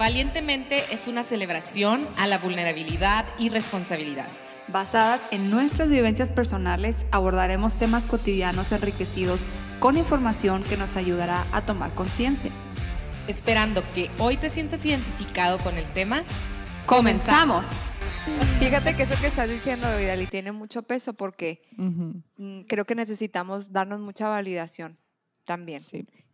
Valientemente es una celebración a la vulnerabilidad y responsabilidad. Basadas en nuestras vivencias personales, abordaremos temas cotidianos enriquecidos con información que nos ayudará a tomar conciencia. Esperando que hoy te sientas identificado con el tema, ¡comenzamos! Fíjate que eso que estás diciendo, Vidal, tiene mucho peso porque mm, creo que necesitamos darnos mucha validación también.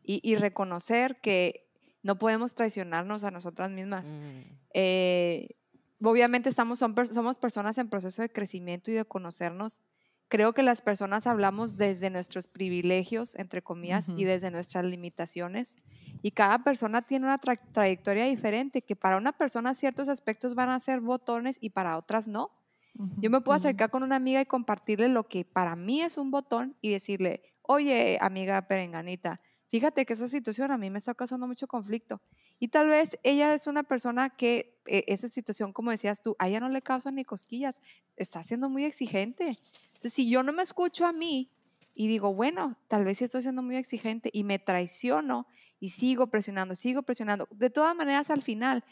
Y, reconocer que no podemos traicionarnos a nosotras mismas. Mm. Eh, obviamente estamos, somos personas en proceso de crecimiento y de conocernos. Creo que las personas hablamos desde nuestros privilegios, entre comillas, y desde nuestras limitaciones. Y cada persona tiene una trayectoria diferente, que para una persona ciertos aspectos van a ser botones y para otras no. Yo me puedo acercar con una amiga y compartirle lo que para mí es un botón y decirle, oye, amiga perenganita, fíjate que esa situación a mí me está causando mucho conflicto. Y tal vez ella es una persona que eh, esa situación, como decías tú, a ella no le causa ni cosquillas, está siendo muy exigente. Entonces, si yo no me escucho a mí y digo, bueno, tal vez estoy siendo muy exigente y me traiciono y sigo presionando, sigo presionando, de todas maneras al final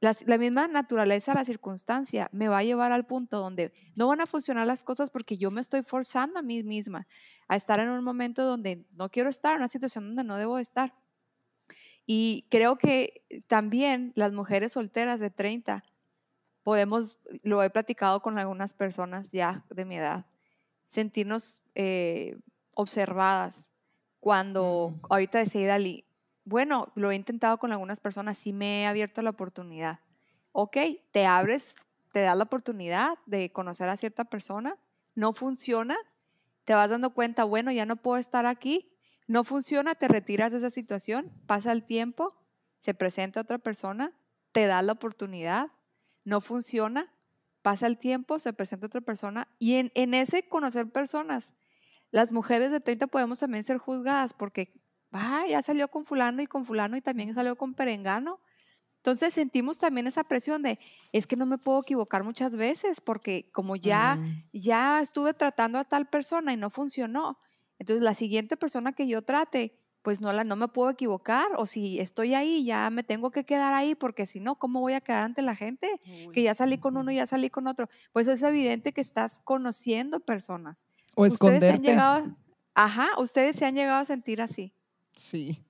la, misma naturaleza, la circunstancia, me va a llevar al punto donde no van a funcionar las cosas porque yo me estoy forzando a mí misma a estar en un momento donde no quiero estar, en una situación donde no debo estar. Y creo que también las mujeres solteras de 30 podemos, lo he platicado con algunas personas ya de mi edad, sentirnos eh, observadas cuando, ahorita decía Dali, bueno, lo he intentado con algunas personas, sí me he abierto la oportunidad. Ok, te abres, te das la oportunidad de conocer a cierta persona, no funciona, te vas dando cuenta, bueno, ya no puedo estar aquí, no funciona, te retiras de esa situación, pasa el tiempo, se presenta otra persona, te da la oportunidad, no funciona, pasa el tiempo, se presenta otra persona y en, en ese conocer personas, las mujeres de 30 podemos también ser juzgadas porque ah, ya salió con fulano y con fulano y también salió con perengano. Entonces sentimos también esa presión de, es que no me puedo equivocar muchas veces porque como ya, mm. ya estuve tratando a tal persona y no funcionó, entonces la siguiente persona que yo trate, pues no, la, no me puedo equivocar o si estoy ahí ya me tengo que quedar ahí porque si no, ¿cómo voy a quedar ante la gente? que ya salí con uno, y ya salí con otro. Pues es evidente que estás conociendo personas. O esconderte. ajá, ustedes se han llegado a sentir así. Sí.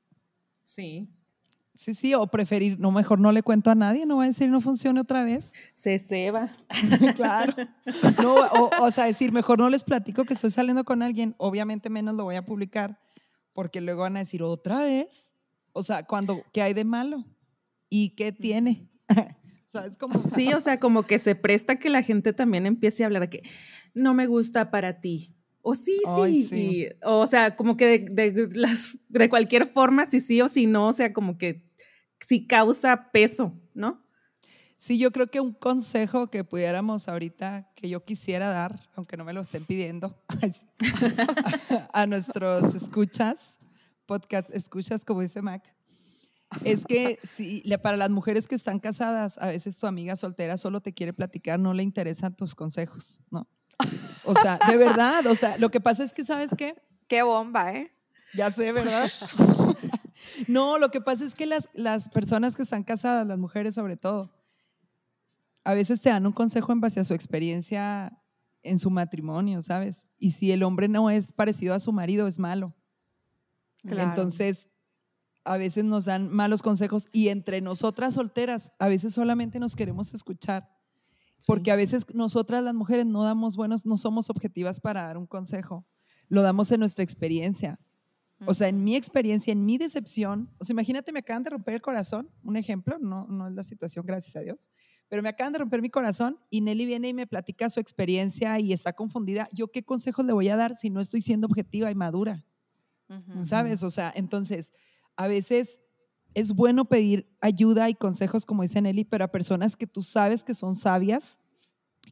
Sí. Sí, sí, o preferir, no, mejor no le cuento a nadie, no va a decir no funcione otra vez. Se ceba. claro. No, o, sea, decir, mejor no les platico que estoy saliendo con alguien, obviamente menos lo voy a publicar, porque luego van a decir otra vez. O sea, cuando, ¿qué hay de malo? ¿Y qué tiene? ¿Sabes cómo? Sí, o sea, como que se presta que la gente también empiece a hablar de que no me gusta para ti, o sí, sí, o sea, como que de, las, de cualquier forma, si sí o si no, o sea, como que sí causa peso, ¿no? Sí, yo creo que un consejo que pudiéramos ahorita, que yo quisiera dar, aunque no me lo estén pidiendo, a nuestros escuchas, podcast escuchas, como dice Mac, es que si, para las mujeres que están casadas, a veces tu amiga soltera solo te quiere platicar, no le interesan tus consejos, ¿no? O sea, de verdad, o sea, lo que pasa es que, ¿sabes qué? Qué bomba, ¿eh? Ya sé, ¿verdad? no, lo que pasa es que las, las personas que están casadas, las mujeres sobre todo, a veces te dan un consejo en base a su experiencia en su matrimonio, ¿sabes? Y si el hombre no es parecido a su marido, es malo. Entonces, a veces nos dan malos consejos y entre nosotras solteras, a veces solamente nos queremos escuchar. Porque a veces nosotras las mujeres no damos buenos, no somos objetivas para dar un consejo, lo damos en nuestra experiencia. O sea, en mi experiencia, en mi decepción, o sea, imagínate, me acaban de romper el corazón, un ejemplo, no, no es la situación, gracias a Dios, pero me acaban de romper mi corazón y Nelly viene y me platica su experiencia y está confundida. ¿Yo qué consejos le voy a dar si no estoy siendo objetiva y madura? ¿Sabes? O sea, entonces, a veces es bueno pedir ayuda y consejos, como dice Nelly, pero a personas que tú sabes que son sabias,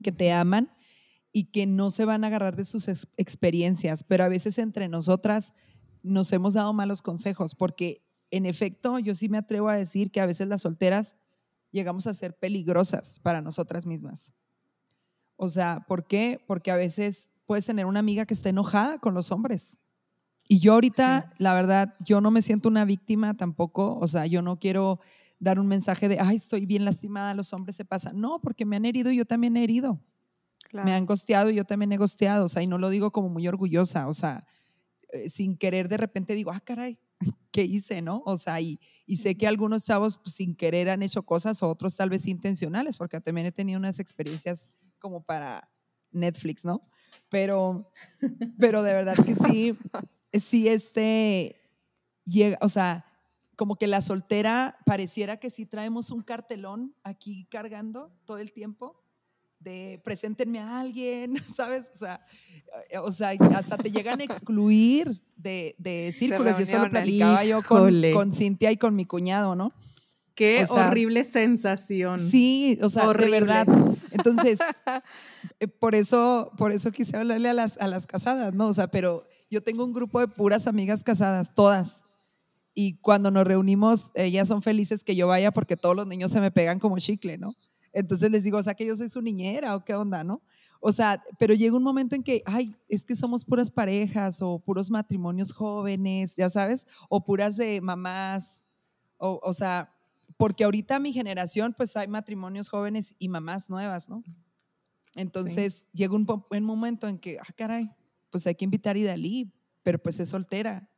que te aman y que no se van a agarrar de sus experiencias, pero a veces entre nosotras nos hemos dado malos consejos, porque en efecto yo sí me atrevo a decir que a veces las solteras llegamos a ser peligrosas para nosotras mismas. O sea, ¿por qué? Porque a veces puedes tener una amiga que esté enojada con los hombres y yo ahorita, la verdad, yo no me siento una víctima tampoco, o sea, yo no quiero dar un mensaje de, ay, estoy bien lastimada, los hombres se pasan. No, porque me han herido y yo también he herido. Me han gosteado y yo también he gosteado, o sea, y no lo digo como muy orgullosa, o sea, eh, sin querer de repente digo, ah, caray, ¿qué hice, no? O sea, y, y sé que algunos chavos pues, sin querer han hecho cosas, otros tal vez intencionales, porque también he tenido unas experiencias como para Netflix, ¿no? Pero, pero de verdad que sí, sí, este, llega, o sea, como que la soltera pareciera que sí traemos un cartelón aquí cargando todo el tiempo de preséntenme a alguien, ¿sabes? O sea, eh, o sea hasta te llegan a excluir de, de círculos. y eso lo platicaba yo con, con, Cintia y con mi cuñado, ¿no? Qué horrible sensación. Sí, o sea, de verdad. Entonces, eh, por eso, por eso quise hablarle a las, a las casadas, ¿no? O sea, pero yo tengo un grupo de puras amigas casadas, todas. Y cuando nos reunimos, ellas son felices que yo vaya porque todos los niños se me pegan como chicle, ¿no? Entonces les digo, o sea, que yo soy su niñera o qué onda, ¿no? O sea, pero llega un momento en que, ay, es que somos puras parejas o puros matrimonios jóvenes, ya sabes, o puras de mamás, o, o sea, porque ahorita mi generación, pues hay matrimonios jóvenes y mamás nuevas, ¿no? Entonces llega un, un, momento en que, ah, caray, pues hay que invitar a Idalí, pero pues es soltera.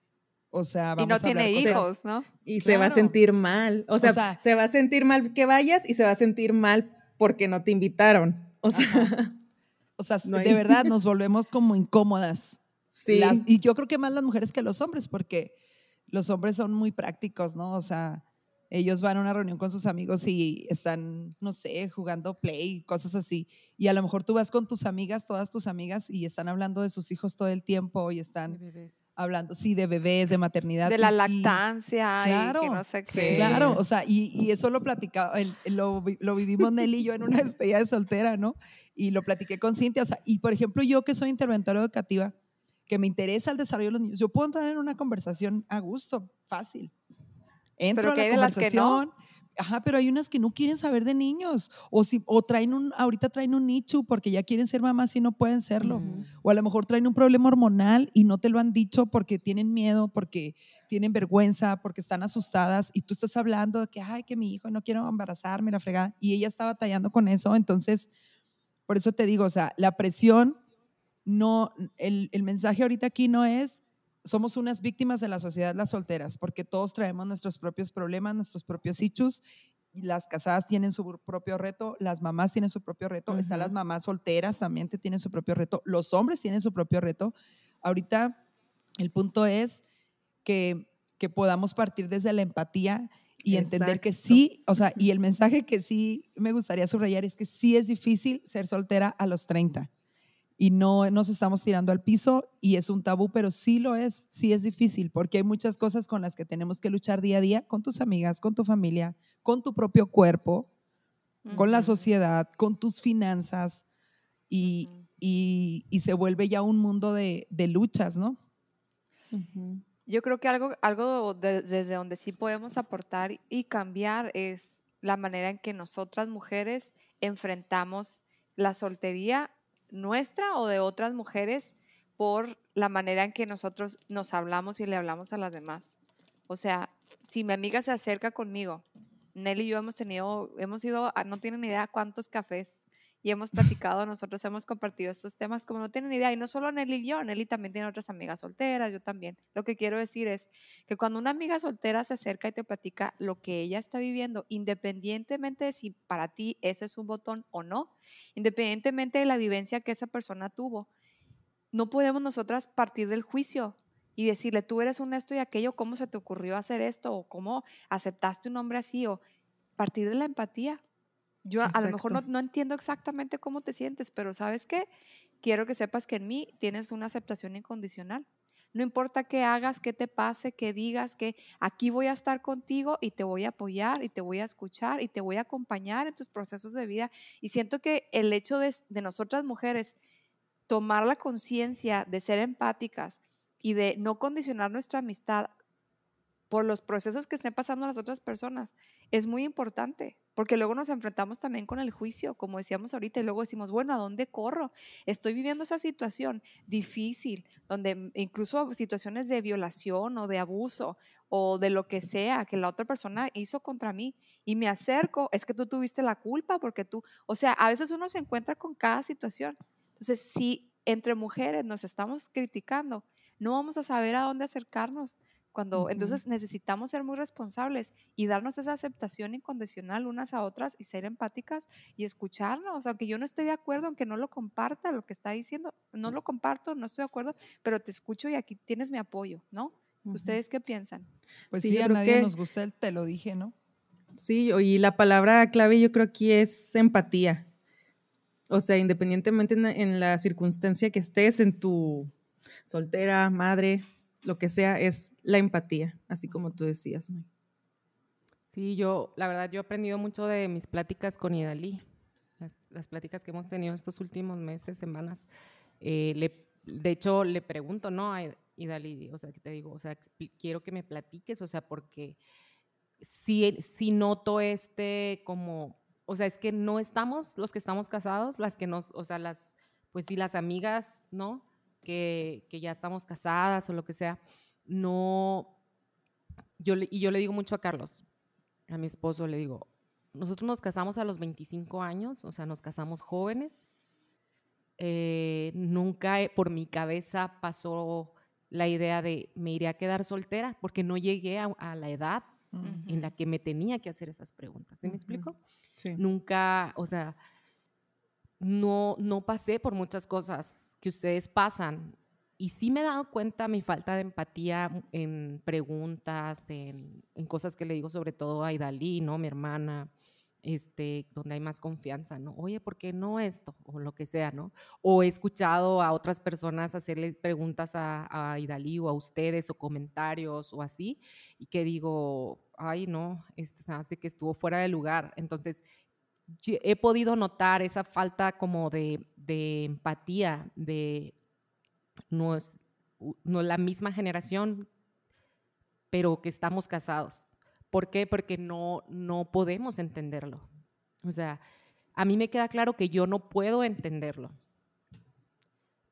O sea, vamos y no tiene hijos, ¿no? Y se va a sentir mal. O sea, se va a sentir mal que vayas y se va a sentir mal porque no te invitaron. O sea, o sea de verdad nos volvemos como incómodas. Sí. y yo creo que más las mujeres que los hombres, porque los hombres son muy prácticos, ¿no? O sea, ellos van a una reunión con sus amigos y están, no sé, jugando play, cosas así. Y a lo mejor tú vas con tus amigas, todas tus amigas, y están hablando de sus hijos todo el tiempo y están hablando, sí, de bebés, de maternidad. De la lactancia, claro, y que no sé qué. Claro, o sea, y, y eso lo platicaba, lo, lo, vivimos Nelly y yo en una despedida de soltera, ¿no? Y lo platiqué con Cintia, o sea, y por ejemplo, yo que soy interventora educativa, que me interesa el desarrollo de los niños, yo puedo entrar en una conversación a gusto, fácil. Entro a la conversación, Ajá, pero hay unas que no quieren saber de niños. O si o traen un ahorita traen un nicho porque ya quieren ser mamás y no pueden serlo. O a lo mejor traen un problema hormonal y no te lo han dicho porque tienen miedo, porque tienen vergüenza, porque están asustadas y tú estás hablando de que ay, que mi hijo no quiero embarazarme, la fregada y ella está batallando con eso, entonces por eso te digo, o sea, la presión no el, el mensaje ahorita aquí no es somos unas víctimas de la sociedad las solteras, porque todos traemos nuestros propios problemas, nuestros propios hechos. Las casadas tienen su propio reto, las mamás tienen su propio reto, están las mamás solteras también que tienen su propio reto, los hombres tienen su propio reto. Ahorita el punto es que, que podamos partir desde la empatía y entender que sí, o sea, y el mensaje que sí me gustaría subrayar es que sí es difícil ser soltera a los 30 y no nos estamos tirando al piso y es un tabú, pero sí lo es, sí es difícil porque hay muchas cosas con las que tenemos que luchar día a día con tus amigas, con tu familia, con tu propio cuerpo, con la sociedad, con tus finanzas y, y, se vuelve ya un mundo de, de luchas, ¿no? Yo creo que algo, algo desde donde sí podemos aportar y cambiar es la manera en que nosotras mujeres enfrentamos la soltería nuestra o de otras mujeres por la manera en que nosotros nos hablamos y le hablamos a las demás. O sea, si mi amiga se acerca conmigo, Nelly y yo hemos tenido, hemos ido, no tienen idea cuántos cafés y hemos platicado, nosotros hemos compartido estos temas como no tienen idea, y no solo Nelly y yo, Nelly también tiene otras amigas solteras, yo también. Lo que quiero decir es que cuando una amiga soltera se acerca y te platica lo que ella está viviendo, independientemente de si para ti ese es un botón o no, independientemente de la vivencia que esa persona tuvo, no podemos nosotras partir del juicio y decirle, tú eres un esto y aquello, ¿cómo se te ocurrió hacer esto? ¿O cómo aceptaste un hombre así? O partir de la empatía yo a lo mejor no, entiendo exactamente cómo te sientes, pero ¿sabes qué? Quiero que sepas que en mí tienes una aceptación incondicional. No importa qué hagas, qué te pase, qué digas, que aquí voy a estar contigo y te voy a apoyar y te voy a escuchar y te voy a acompañar en tus procesos de vida. Y siento que el hecho de, de nosotras mujeres tomar la conciencia de ser empáticas y de no condicionar nuestra amistad por los procesos que estén pasando las otras personas es muy importante, porque luego nos enfrentamos también con el juicio, como decíamos ahorita, y luego decimos, bueno, ¿a dónde corro? Estoy viviendo esa situación difícil, donde incluso situaciones de violación o de abuso o de lo que sea que la otra persona hizo contra mí y me acerco, es que tú tuviste la culpa porque tú, o sea, a veces uno se encuentra con cada situación. Entonces, si entre mujeres nos estamos criticando, no vamos a saber a dónde acercarnos. Cuando, Entonces necesitamos ser muy responsables y darnos esa aceptación incondicional unas a otras y ser empáticas y escucharnos, aunque yo no esté de acuerdo, aunque no lo comparta lo que está diciendo, no lo comparto, no estoy de acuerdo, pero te escucho y aquí tienes mi apoyo, ¿no? ¿Ustedes qué piensan? Pues sí, a nadie nos gusta el te lo dije, ¿no? Sí, y la palabra clave yo creo aquí es empatía. O sea, independientemente en la circunstancia que estés, en tu soltera, madre, lo que sea, es la empatía, así como tú decías. Sí, yo, la verdad, yo he aprendido mucho de mis pláticas con Idalí, las, pláticas que hemos tenido estos últimos meses, semanas. Eh, le, de hecho, le pregunto, ¿no? A Idalí, o sea, que te digo, o sea, quiero que me platiques, o sea, porque si, si noto este como, o sea, es que no estamos los que estamos casados, las que nos, o sea, las, pues sí, las amigas, ¿no? Que, ya estamos casadas o lo que sea, no, yo y yo le digo mucho a Carlos, a mi esposo, le digo, nosotros nos casamos a los 25 años, o sea, nos casamos jóvenes. Eh, nunca por mi cabeza pasó la idea de me iré a quedar soltera porque no llegué a, la edad en la que me tenía que hacer esas preguntas. ¿Sí me explico? Sí. Nunca, o sea, no, no pasé por muchas cosas que ustedes pasan. Y sí me he dado cuenta mi falta de empatía en preguntas, en, cosas que le digo sobre todo a Idalí, ¿no? Mi hermana, este, donde hay más confianza, ¿no? Oye, ¿por qué no esto? O lo que sea, ¿no? O he escuchado a otras personas hacerles preguntas a, a Idalí o a ustedes o comentarios o así, y que digo, ay, no, este, se hace que estuvo fuera de lugar. Entonces, he podido notar esa falta como de, empatía, de no es, no la misma generación, pero que estamos casados. ¿Por qué? Porque no, no podemos entenderlo. O sea, a mí me queda claro que yo no puedo entenderlo.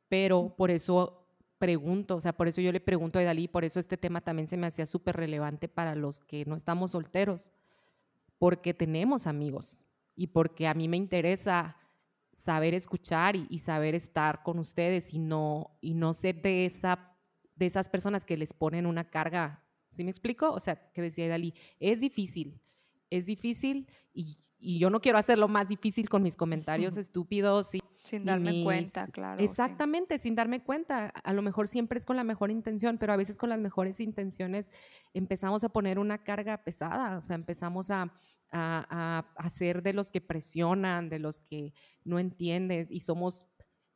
Pero por eso pregunto, o sea, por eso yo le pregunto a Dalí, por eso este tema también se me hacía súper relevante para los que no estamos solteros, porque tenemos amigos, y porque a mí me interesa saber escuchar y, saber estar con ustedes y no, y no ser de, esa, de esas personas que les ponen una carga. ¿Sí me explico? O sea, que decía Dalí, es difícil, es difícil y, y, yo no quiero hacerlo más difícil con mis comentarios estúpidos y sin darme cuenta, claro. Exactamente, sin darme cuenta. A lo mejor siempre es con la mejor intención, pero a veces con las mejores intenciones empezamos a poner una carga pesada, o sea, empezamos a, a, a, ser de los que presionan, de los que no entiendes y somos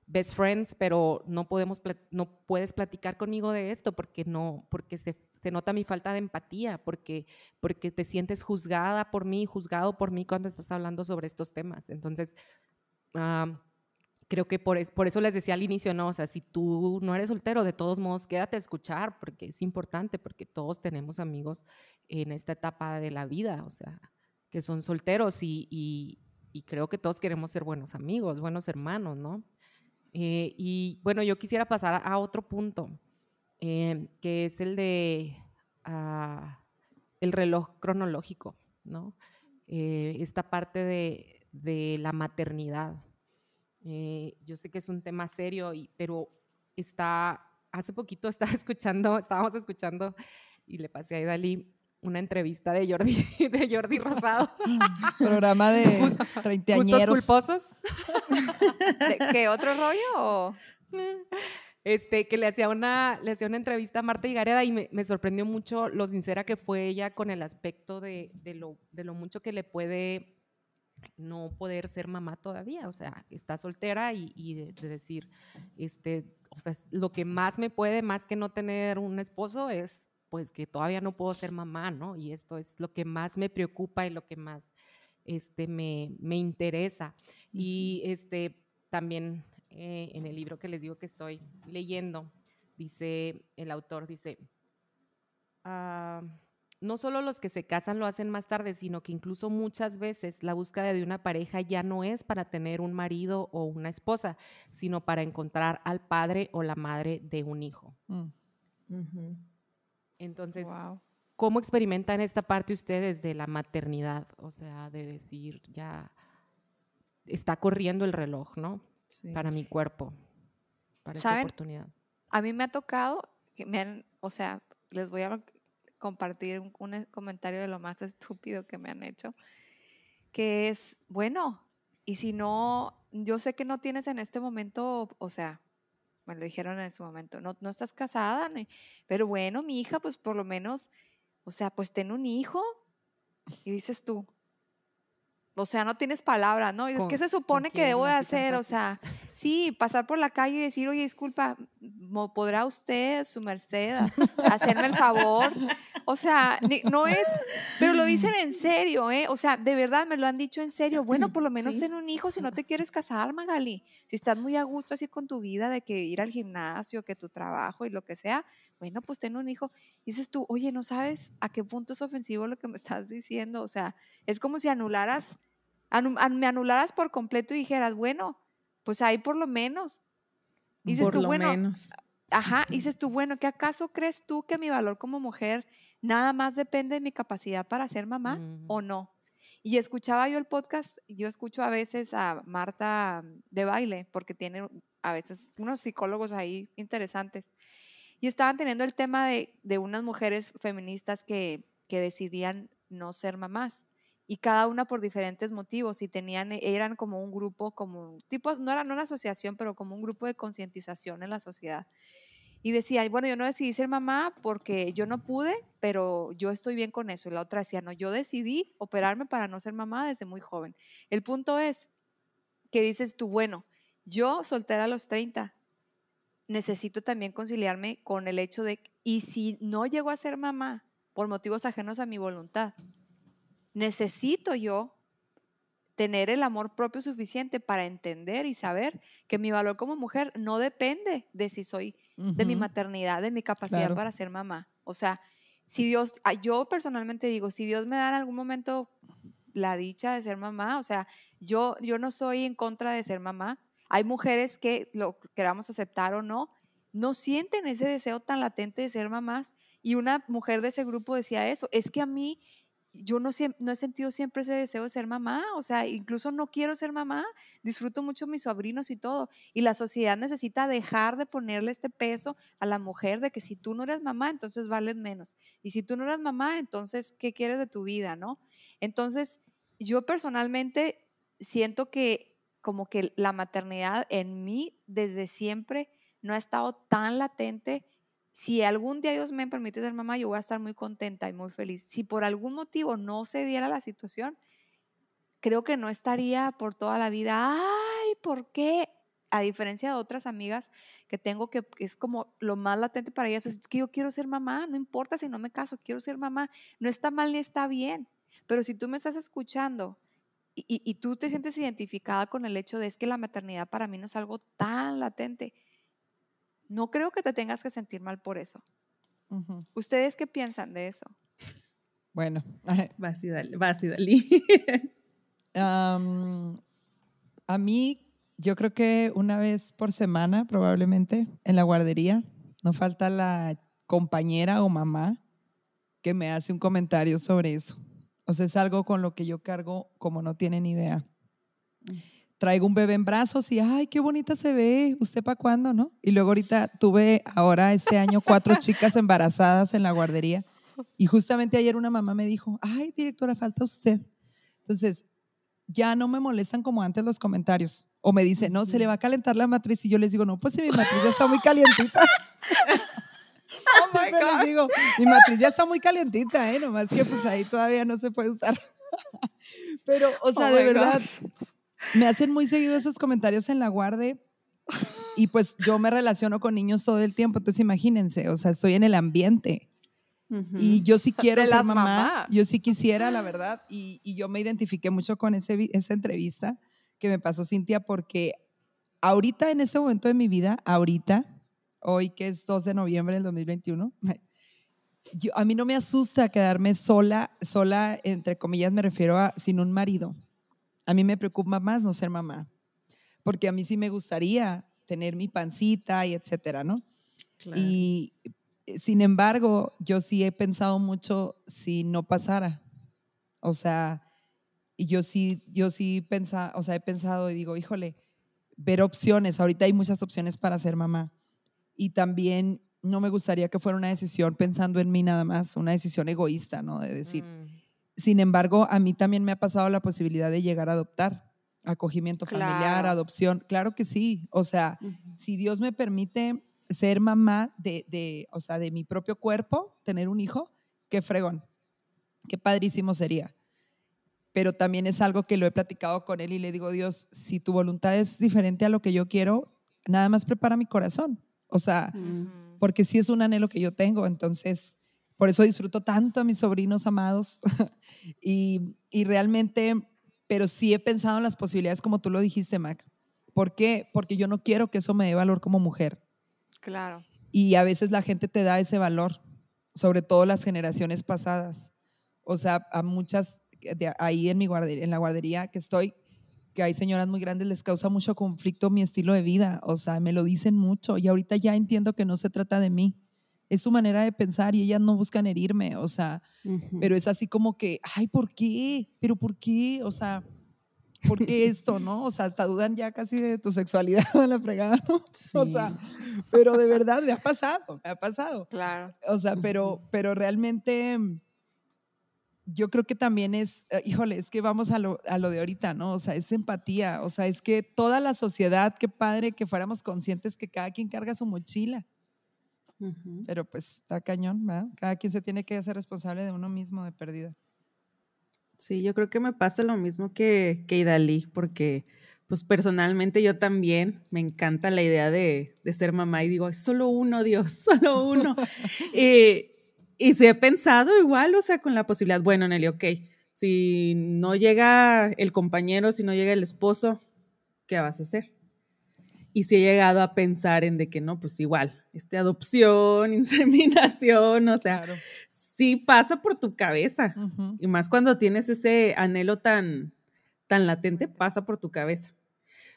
best friends, pero no podemos no puedes platicar conmigo de esto porque no porque se, se, nota mi falta de empatía, porque porque te sientes juzgada por mí, juzgado por mí cuando estás hablando sobre estos temas. Entonces, creo que por, por eso les decía al inicio, no, o sea, si tú no eres soltero, de todos modos, quédate a escuchar, porque es importante, porque todos tenemos amigos en esta etapa de la vida, o sea, que son solteros y, y, creo que todos queremos ser buenos amigos, buenos hermanos, ¿no? Eh, y bueno, yo quisiera pasar a, otro punto, eh, que es el de uh, el reloj cronológico, ¿no? Eh, esta parte de, de la maternidad. Eh, yo sé que es un tema serio, y, pero está, hace poquito estaba escuchando, estábamos escuchando y le pasé a Idalí una entrevista de Jordi, de Jordi Rosado. Programa de treintañeros. culposos? ¿Qué otro rollo o...? Este, que le hacía una, le hacía una entrevista a Marta Higareda y me, me, sorprendió mucho lo sincera que fue ella con el aspecto de, de, lo, de lo mucho que le puede no poder ser mamá todavía, o sea, está soltera y, de, decir, este, o sea, lo que más me puede, más que no tener un esposo, es pues que todavía no puedo ser mamá, ¿no? Y esto es lo que más me preocupa y lo que más este, me, me interesa. Y este, también eh, en el libro que les digo que estoy leyendo, dice, el autor dice, ah, no solo los que se casan lo hacen más tarde, sino que incluso muchas veces la búsqueda de una pareja ya no es para tener un marido o una esposa, sino para encontrar al padre o la madre de un hijo. Mm. Entonces, ¿cómo experimentan esta parte ustedes de la maternidad? O sea, de decir, ya está corriendo el reloj, ¿no? Para mi cuerpo, para esta oportunidad. A mí me ha tocado, que me han, o sea, les voy a compartir un, comentario de lo más estúpido que me han hecho, que es, bueno, y si no, yo sé que no tienes en este momento, o sea, me lo dijeron en ese momento, no, no estás casada, pero bueno, mi hija, pues por lo menos, o sea, pues ten un hijo. Y dices tú, o sea, no tienes palabra, ¿no? Es que se supone que debo de hacer, o sea, sí, pasar por la calle y decir, oye, disculpa, ¿podrá usted, su merced, hacerme el favor? O sea, no es, pero lo dicen en serio, ¿eh? O sea, de verdad me lo han dicho en serio. Bueno, por lo menos ten un hijo si no te quieres casar, Magali. Si estás muy a gusto así con tu vida de que ir al gimnasio, que tu trabajo y lo que sea, bueno, pues ten un hijo. dices tú, oye, ¿no sabes a qué punto es ofensivo lo que me estás diciendo? O sea, es como si anularas, me anularas por completo y dijeras, bueno, pues ahí por lo menos. dices por tú, lo bueno, menos. Ajá, dices tú, bueno, ¿qué acaso crees tú que mi valor como mujer nada más depende de mi capacidad para ser mamá o no? Y escuchaba yo el podcast, yo escucho a veces a Marta de baile, porque tiene a veces unos psicólogos ahí interesantes. Y estaban teniendo el tema de, de unas mujeres feministas que, que decidían no ser mamás y cada una por diferentes motivos y tenían eran como un grupo como tipo no eran una asociación pero como un grupo de concientización en la sociedad. Y decía bueno yo no decidí ser mamá porque yo no pude pero yo estoy bien con eso y la otra decía no yo decidí operarme para no ser mamá desde muy joven el punto es que dices tú bueno yo soltera a los 30 necesito también conciliarme con el hecho de, y si no llego a ser mamá por motivos ajenos a mi voluntad, necesito yo tener el amor propio suficiente para entender y saber que mi valor como mujer no depende de si soy de mi maternidad, de mi capacidad para ser mamá. O sea, si Dios, yo personalmente digo, si Dios me da en algún momento la dicha de ser mamá, o sea, yo, yo no soy en contra de ser mamá, hay mujeres que lo queramos aceptar o no, no sienten ese deseo tan latente de ser mamás. Y una mujer de ese grupo decía eso, es que a mí yo no, he sentido siempre ese deseo de ser mamá, o sea, incluso no quiero ser mamá, disfruto mucho mis sobrinos y todo, y la sociedad necesita dejar de ponerle este peso a la mujer de que si tú no eres mamá, entonces vales menos, y si tú no eres mamá, entonces, ¿qué quieres de tu vida, no? Entonces, yo personalmente siento que como que la maternidad en mí desde siempre no ha estado tan latente. Si algún día Dios me permite ser mamá, yo voy a estar muy contenta y muy feliz. Si por algún motivo no se diera la situación, creo que no estaría por toda la vida, ay, ¿por qué? A diferencia de otras amigas que tengo que es como lo más latente para ellas, es que yo quiero ser mamá, no importa si no me caso, quiero ser mamá, no está mal ni está bien. Pero si tú me estás escuchando y, tú te sientes identificada con el hecho de es que la maternidad para mí no es algo tan latente, no creo que te tengas que sentir mal por eso. ¿Ustedes qué piensan de eso? Bueno, vas y Dalí. a mí, yo creo que una vez por semana, probablemente, en la guardería, no falta la compañera o mamá que me hace un comentario sobre eso. O sea, es algo con lo que yo cargo como no tienen idea. Mm. Traigo un bebé en brazos y, ay, qué bonita se ve, ¿usted para cuándo, no? Y luego ahorita tuve ahora este año cuatro chicas embarazadas en la guardería y justamente ayer una mamá me dijo, ay, directora, falta usted. Entonces, ya no me molestan como antes los comentarios. O me dicen, no, se le va a calentar la matriz y yo les digo, no, pues si mi matriz ya está muy calientita. Oh les digo, mi matriz ya está muy calientita, ¿eh? Nomás que pues ahí todavía no se puede usar. Pero, o sea, oh de verdad, me hacen muy seguido esos comentarios en la guarde y pues yo me relaciono con niños todo el tiempo, entonces imagínense, o sea, estoy en el ambiente. Y yo sí quiero ser mamá, yo sí quisiera, la verdad, y, y yo me identifiqué mucho con ese, esa entrevista que me pasó Cintia, porque ahorita, en este momento de mi vida, ahorita, hoy que es 2 de noviembre del 2021, yo, a mí no me asusta quedarme sola, sola, entre comillas me refiero a sin un marido. A mí me preocupa más no ser mamá, porque a mí sí me gustaría tener mi pancita y etcétera, ¿no? Y sin embargo, yo sí he pensado mucho si no pasara. O sea, yo sí, yo sí pensa, o sea, he pensado y digo, híjole, ver opciones. Ahorita hay muchas opciones para ser mamá. Y también no me gustaría que fuera una decisión pensando en mí nada más, una decisión egoísta, ¿no? De decir. Mm. Sin embargo, a mí también me ha pasado la posibilidad de llegar a adoptar, acogimiento familiar, adopción. Claro que sí. O sea, si Dios me permite ser mamá de, de, o sea, de mi propio cuerpo, tener un hijo, qué fregón, qué padrísimo sería. Pero también es algo que lo he platicado con él y le digo, Dios, si tu voluntad es diferente a lo que yo quiero, nada más prepara mi corazón. O sea, porque sí es un anhelo que yo tengo, entonces por eso disfruto tanto a mis sobrinos amados y, y realmente, pero sí he pensado en las posibilidades como tú lo dijiste, Mac. ¿Por qué? Porque yo no quiero que eso me dé valor como mujer. Claro. Y a veces la gente te da ese valor, sobre todo las generaciones pasadas. O sea, a muchas, de ahí en, mi guardería, en la guardería que estoy, que hay señoras muy grandes, les causa mucho conflicto mi estilo de vida. O sea, me lo dicen mucho y ahorita ya entiendo que no se trata de mí. Es su manera de pensar y ellas no buscan herirme, o sea, pero es así como que, ay, ¿por qué? ¿Pero por qué? O sea, ¿por qué esto, no? O sea, hasta dudan ya casi de tu sexualidad en la fregada, ¿no? O sea, pero de verdad me ha pasado, me ha pasado. Claro. O sea, pero, pero realmente yo creo que también es, eh, híjole, es que vamos a lo, a lo, de ahorita, ¿no? O sea, es empatía, o sea, es que toda la sociedad, qué padre que fuéramos conscientes que cada quien carga su mochila. Pero pues está cañón, ¿verdad? Cada quien se tiene que hacer responsable de uno mismo de pérdida. Sí, yo creo que me pasa lo mismo que, que Idalí, porque pues personalmente yo también me encanta la idea de, de ser mamá y digo, solo uno, Dios, solo uno. y, y se he pensado igual, o sea, con la posibilidad, bueno, Nelly, ok, si no llega el compañero, si no llega el esposo, ¿qué vas a hacer? Y si he llegado a pensar en de que no, pues igual, este adopción, inseminación, o sea, sí pasa por tu cabeza. Y más cuando tienes ese anhelo tan, tan latente, pasa por tu cabeza.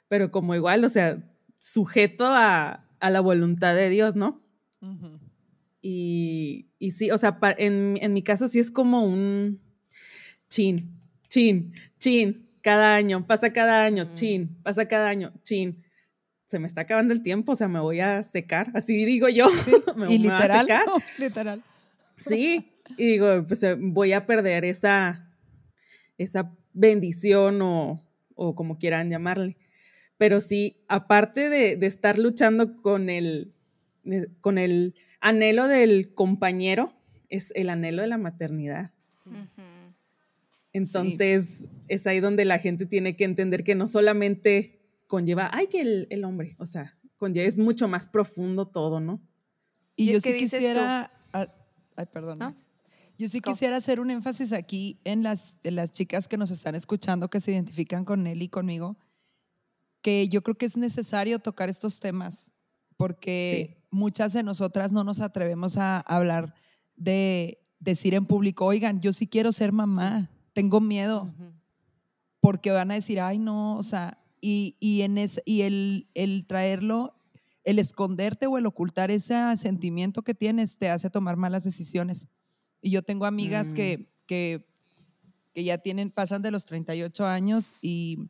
Pero como igual, o sea, sujeto a, la voluntad de Dios, ¿no? Y, y, sí, o sea, en, en mi caso sí es como un chin, chin, chin, cada año, pasa cada año, chin, pasa cada año, chin se me está acabando el tiempo, o sea, me voy a secar, así digo yo. me, y literal, literal. Sí, y digo, pues eh, voy a perder esa, esa bendición o, o como quieran llamarle. Pero sí, aparte de, de estar luchando con el, eh, con el anhelo del compañero, es el anhelo de la maternidad. Entonces, es ahí donde la gente tiene que entender que no solamente conlleva, ay, que el, el hombre, o sea, conlleva, es mucho más profundo todo, ¿no? Y, yo sí quisiera, ah, ay, perdón. Yo sí quisiera hacer un énfasis aquí en las, las chicas que nos están escuchando, que se identifican con él y conmigo, que yo creo que es necesario tocar estos temas, porque muchas de nosotras no nos atrevemos a hablar de decir en público, oigan, yo sí quiero ser mamá, tengo miedo, porque van a decir, ay, no, o sea, y, y, en y el, el traerlo, el esconderte o el ocultar ese sentimiento que tienes te hace tomar malas decisiones. Y yo tengo amigas que, mm. que, que, ya tienen, pasan de los 38 años y,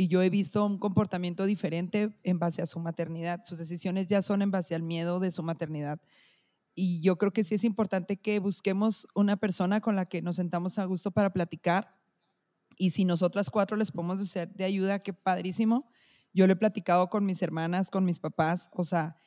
y yo he visto un comportamiento diferente en base a su maternidad. Sus decisiones ya son en base al miedo de su maternidad. Y yo creo que sí es importante que busquemos una persona con la que nos sentamos a gusto para platicar y si nosotras cuatro les podemos ser de ayuda, qué padrísimo. Yo lo he platicado con mis hermanas, con mis papás, o sea,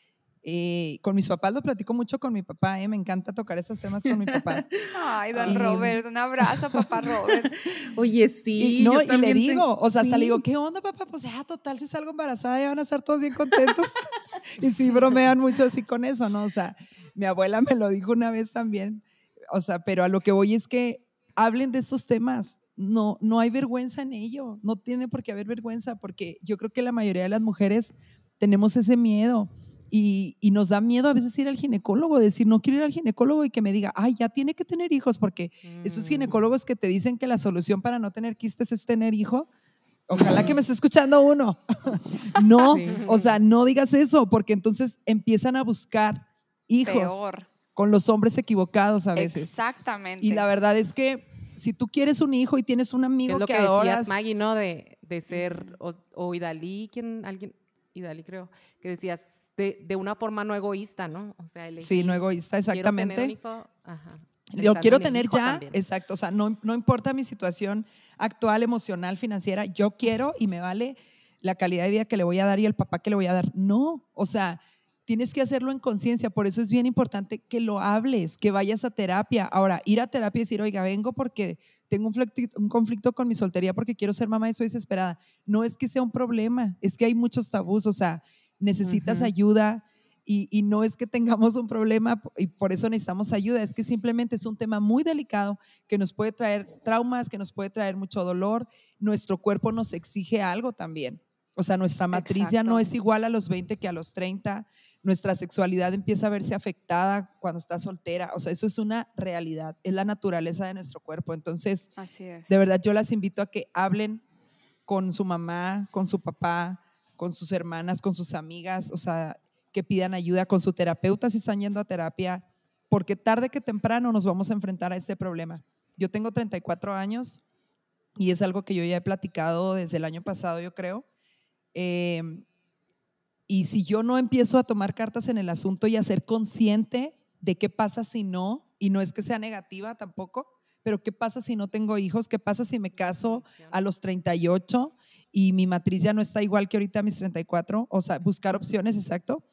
eh, con mis papás lo platico mucho con mi papá, eh, me encanta tocar esos temas con mi papá. Ay, don Robert, un abrazo, papá Robert. Oye, sí. Y, no, y le digo, o sea, hasta le digo, ¿qué onda, papá? Pues ya, total, si salgo embarazada ya van a estar todos bien contentos. y sí, bromean mucho así con eso, ¿no? O sea, mi abuela me lo dijo una vez también, o sea, pero a lo que voy es que hablen de estos temas, no, no hay vergüenza en ello, no tiene por qué haber vergüenza, porque yo creo que la mayoría de las mujeres tenemos ese miedo y, nos da miedo a veces ir al ginecólogo, decir, no quiero ir al ginecólogo y que me diga, ay, ya tiene que tener hijos, porque esos mm. ginecólogos que te dicen que la solución para no tener quistes es tener hijo, Ojalá que me esté escuchando uno. no, o sea, no digas eso, porque entonces empiezan a buscar hijos. con los hombres equivocados a veces. Exactamente. Y la verdad es que si tú quieres un hijo y tienes un amigo es lo que, que, adoras, decías, Maggie, ¿no? De, de ser, o, o Idalí, ¿quién, alguien, Idalí creo, que decías, de, de, una forma no egoísta, ¿no? O sea, sí, no egoísta, exactamente. Quiero tener un hijo, ajá, Yo quiero tener ya, también. exacto, o sea, no, no importa mi situación actual, emocional, financiera, yo quiero y me vale la calidad de vida que le voy a dar y el papá que le voy a dar. No, o sea, tienes que hacerlo en conciencia, por eso es bien importante que lo hables, que vayas a terapia. Ahora, ir a terapia y decir, oiga, vengo porque tengo un conflicto, un conflicto con mi soltería porque quiero ser mamá y estoy desesperada. No es que sea un problema, es que hay muchos tabús, o sea, necesitas uh -huh. ayuda y, y, no es que tengamos un problema y por eso necesitamos ayuda, es que simplemente es un tema muy delicado que nos puede traer traumas, que nos puede traer mucho dolor. Nuestro cuerpo nos exige algo también. O sea, nuestra matriz Exacto. ya no es igual a los 20 que a los 30. Nuestra sexualidad empieza a verse afectada cuando estás soltera. O sea, eso es una realidad, es la naturaleza de nuestro cuerpo. Entonces, de verdad, yo las invito a que hablen con su mamá, con su papá, con sus hermanas, con sus amigas, o sea, que pidan ayuda con su terapeuta si están yendo a terapia, porque tarde que temprano nos vamos a enfrentar a este problema. Yo tengo 34 años y es algo que yo ya he platicado desde el año pasado, yo creo. Eh, y si yo no empiezo a tomar cartas en el asunto y a ser consciente de qué pasa si no, y no es que sea negativa tampoco, pero qué pasa si no tengo hijos, qué pasa si me caso a los 38 y mi matriz ya no está igual que ahorita a mis 34, o sea, buscar opciones, exacto.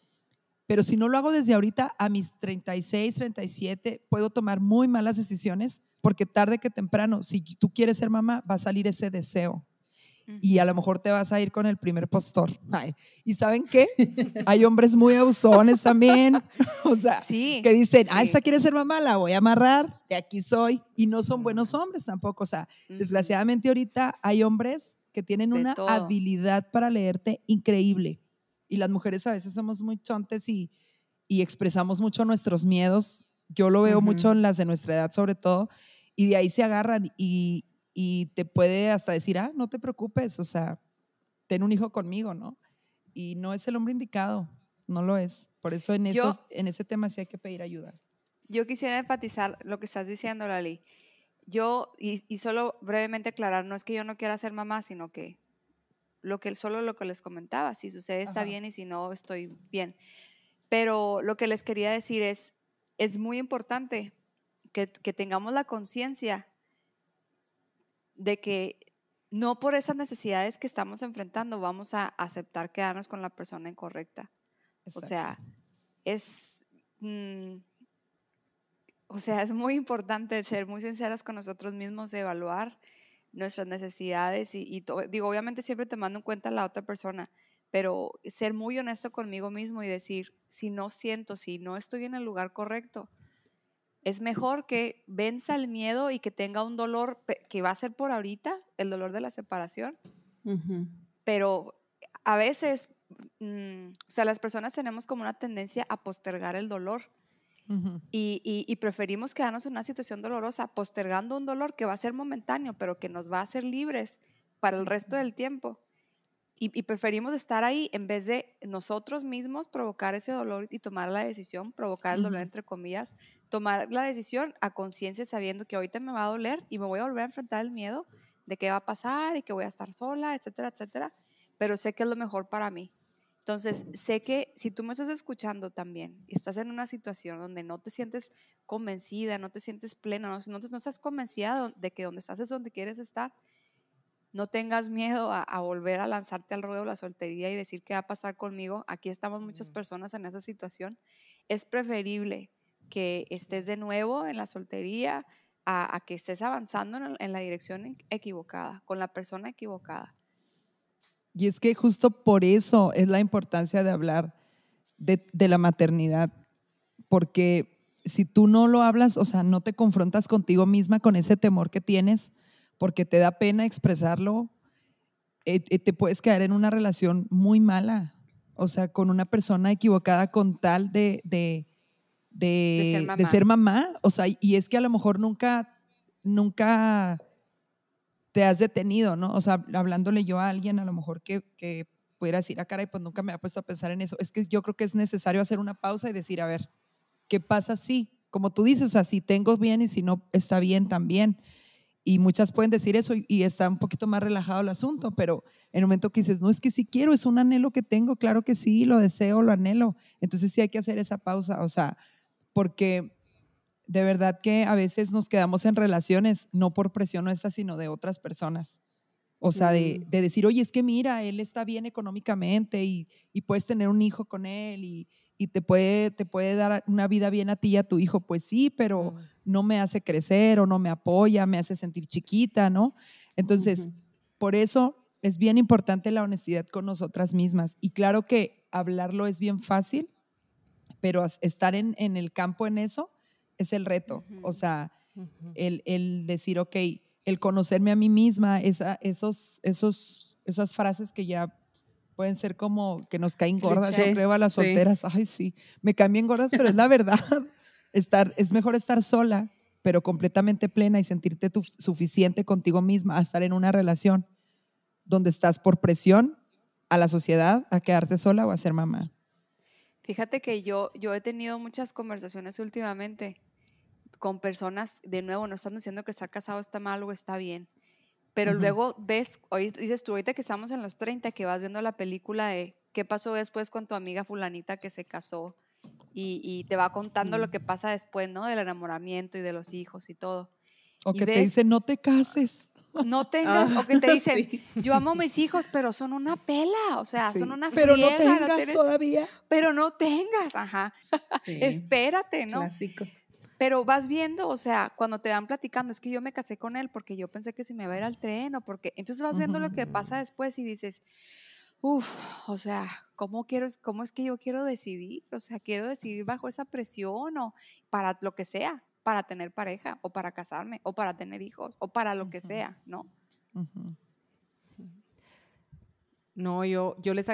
Pero si no lo hago desde ahorita a mis 36, 37, puedo tomar muy malas decisiones porque tarde que temprano, si tú quieres ser mamá, va a salir ese deseo y a lo mejor te vas a ir con el primer postor. Ay, ¿Y saben qué? Hay hombres muy abusones también, o sea, sí, que dicen, ah, esta quiere ser mamá, la voy a amarrar, de aquí soy, y no son buenos hombres tampoco, o sea, uh -huh. desgraciadamente ahorita hay hombres que tienen De una todo. habilidad para leerte increíble, y las mujeres a veces somos muy chontes y, y expresamos mucho nuestros miedos, yo lo veo uh -huh. mucho en las de nuestra edad sobre todo, y de ahí se agarran y, y te puede hasta decir, ah, no te preocupes, o sea, ten un hijo conmigo, ¿no? Y no es el hombre indicado, no lo es. Por eso en, Yo, esos, en ese tema sí hay que pedir ayuda. Yo quisiera enfatizar lo que estás diciendo, Lali. Yo, y, y, solo brevemente aclarar, no es que yo no quiera ser mamá, sino que lo que solo lo que les comentaba, si sucede está Ajá. bien y si no estoy bien. Pero lo que les quería decir es, es muy importante que, que tengamos la conciencia de que no por esas necesidades que estamos enfrentando vamos a aceptar quedarnos con la persona incorrecta. Exacto. O sea, es, mm, o sea, es muy importante ser muy sinceros con nosotros mismos, evaluar nuestras necesidades y, y digo, obviamente siempre tomando en cuenta a la otra persona, pero ser muy honesto conmigo mismo y decir, si no siento, si no estoy en el lugar correcto, es mejor que venza el miedo y que tenga un dolor que va a ser por ahorita, el dolor de la separación. Uh -huh. Pero a veces, mmm, o sea, las personas tenemos como una tendencia a postergar el dolor. Uh -huh. y, y, y, preferimos quedarnos en una situación dolorosa, postergando un dolor que va a ser momentáneo, pero que nos va a hacer libres para el resto del tiempo. Y, y, preferimos estar ahí en vez de nosotros mismos provocar ese dolor y tomar la decisión, provocar el dolor, entre comillas, tomar la decisión a conciencia sabiendo que ahorita me va a doler y me voy a volver a enfrentar el miedo de qué va a pasar y que voy a estar sola, etcétera, etcétera, pero sé que es lo mejor para mí. Entonces, sé que si tú me estás escuchando también y estás en una situación donde no te sientes convencida, no te sientes plena, no, no, no estás convencida de que donde estás es donde quieres estar, no tengas miedo a, a, volver a lanzarte al ruedo de la soltería y decir qué va a pasar conmigo. Aquí estamos muchas personas en esa situación. Es preferible que estés de nuevo en la soltería a, a que estés avanzando en, en, la dirección equivocada, con la persona equivocada. Y es que justo por eso es la importancia de hablar de, de la maternidad, porque si tú no lo hablas, o sea, no te confrontas contigo misma con ese temor que tienes, porque te da pena expresarlo, eh, eh, te puedes caer en una relación muy mala, o sea, con una persona equivocada con tal de, de, de, de, ser, mamá. de ser, mamá. O sea, y es que a lo mejor nunca, nunca te has detenido, ¿no? O sea, hablándole yo a alguien, a lo mejor que, que pudiera decir, a ah, cara, y pues nunca me ha puesto a pensar en eso. Es que yo creo que es necesario hacer una pausa y decir, a ver, ¿qué pasa si? Como tú dices, o sea, si tengo bien y si no está bien también. Y muchas pueden decir eso y, está un poquito más relajado el asunto, pero en el momento que dices, no, es que sí quiero, es un anhelo que tengo, claro que sí, lo deseo, lo anhelo. Entonces sí hay que hacer esa pausa, o sea, porque de verdad que a veces nos quedamos en relaciones, no por presión nuestra, sino de otras personas. O sea, de, mm. decir, oye, es que mira, él está bien económicamente y, y puedes tener un hijo con él y, y, te, puede, te puede dar una vida bien a ti y a tu hijo. Pues sí, pero mm. no me hace crecer o no me apoya, me hace sentir chiquita, ¿no? Entonces, por eso es bien importante la honestidad con nosotras mismas. Y claro que hablarlo es bien fácil, pero estar en, en el campo en eso es el reto. O sea, el, el decir, ok, el conocerme a mí misma, esa, esos, esos, esas frases que ya pueden ser como que nos caen gordas, yo creo, a las solteras. Ay, sí, me cambian gordas, pero es la verdad. Estar, es mejor estar sola, pero completamente plena y sentirte suficiente contigo misma a estar en una relación donde estás por presión a la sociedad, a quedarte sola o a ser mamá. Fíjate que yo, yo he tenido muchas conversaciones últimamente con personas, de nuevo, no estamos diciendo que estar casado está mal o está bien, pero luego ves, hoy dices tú, ahorita que estamos en los 30, que vas viendo la película de qué pasó después con tu amiga fulanita que se casó y, te va contando lo que pasa después, ¿no? Del enamoramiento y de los hijos y todo. O que te dicen, no te cases. No tengas, o que te dicen, yo amo a mis hijos, pero son una pela, o sea, son una Pero no tengas todavía. Pero no tengas, ajá. Espérate, ¿no? Clásico. Pero vas viendo, o sea, cuando te van platicando, es que yo me casé con él porque yo pensé que si me iba a ir al tren o porque... Entonces vas viendo lo que pasa después y dices, uff, o sea, ¿cómo, quiero, ¿cómo es que yo quiero decidir? O sea, quiero decidir bajo esa presión o para lo que sea, para tener pareja o para casarme o para tener hijos o para lo que sea, ¿no? No, yo, yo les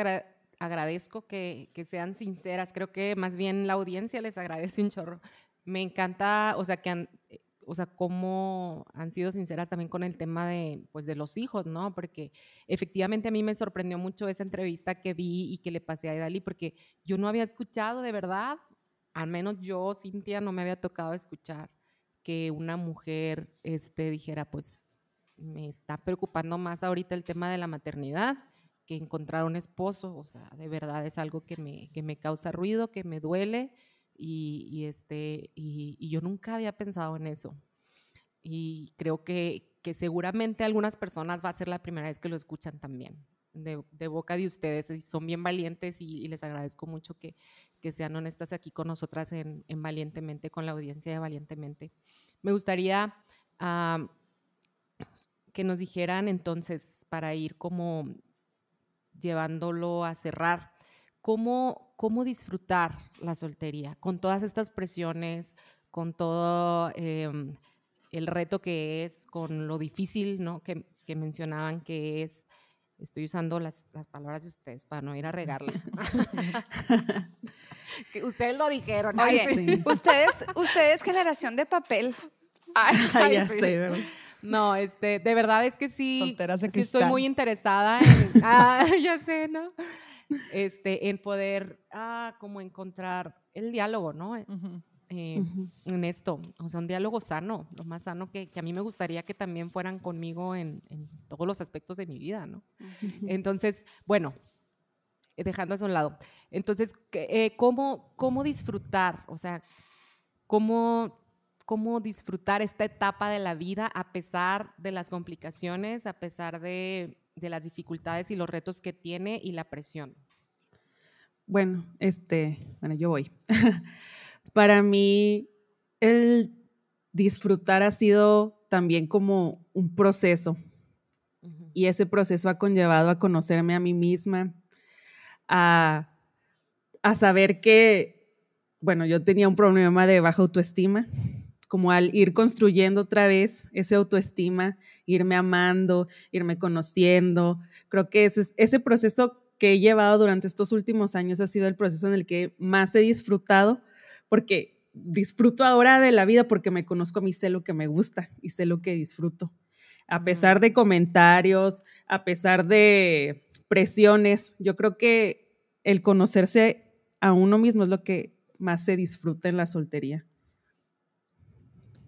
agradezco que, que, sean sinceras. Creo que más bien la audiencia les agradece un chorro me encanta, o sea, que han, eh, o sea, cómo han sido sinceras también con el tema de, pues, de los hijos, ¿no? Porque efectivamente a mí me sorprendió mucho esa entrevista que vi y que le pasé a Idali, porque yo no había escuchado de verdad, al menos yo, Cintia, no me había tocado escuchar que una mujer este, dijera, pues, me está preocupando más ahorita el tema de la maternidad que encontrar un esposo, o sea, de verdad es algo que me, que me causa ruido, que me duele y, este, y, yo nunca había pensado en eso. Y creo que, que, seguramente algunas personas va a ser la primera vez que lo escuchan también, de, boca de ustedes. Son bien valientes y, les agradezco mucho que, que, sean honestas aquí con nosotras en, en, Valientemente, con la audiencia de Valientemente. Me gustaría que nos dijeran entonces, para ir como llevándolo a cerrar, cómo, cómo disfrutar la soltería con todas estas presiones, con todo em, el reto que es, con lo difícil ¿no? que, que mencionaban que es. Estoy usando las, las, palabras de ustedes para no ir a regarla. que ustedes lo dijeron. Oye, ustedes, ustedes generación de papel. Ay, ya sé, No, este, de verdad es que sí, sí estoy muy interesada en, ah, ya sé, ¿no? Este, en poder ah, como encontrar el diálogo, ¿no? Eh, en esto, o sea, un diálogo sano, lo más sano que, que a mí me gustaría que también fueran conmigo en, en todos los aspectos de mi vida, ¿no? Entonces, bueno, dejando eso a un lado. Entonces, eh, ¿cómo, ¿cómo disfrutar? O sea, ¿cómo, ¿cómo disfrutar esta etapa de la vida a pesar de las complicaciones, a pesar de de las dificultades y los retos que tiene y la presión? Bueno, este, bueno, yo voy. Para mí, el disfrutar ha sido también como un proceso. Y ese proceso ha conllevado a conocerme a mí misma, a, a saber que, bueno, yo tenía un problema de baja autoestima como al ir construyendo otra vez ese autoestima, irme amando, irme conociendo. Creo que ese, ese proceso que he llevado durante estos últimos años ha sido el proceso en el que más he disfrutado, porque disfruto ahora de la vida porque me conozco a mí, sé lo que me gusta y sé lo que disfruto. A pesar de comentarios, a pesar de presiones, yo creo que el conocerse a uno mismo es lo que más se disfruta en la soltería.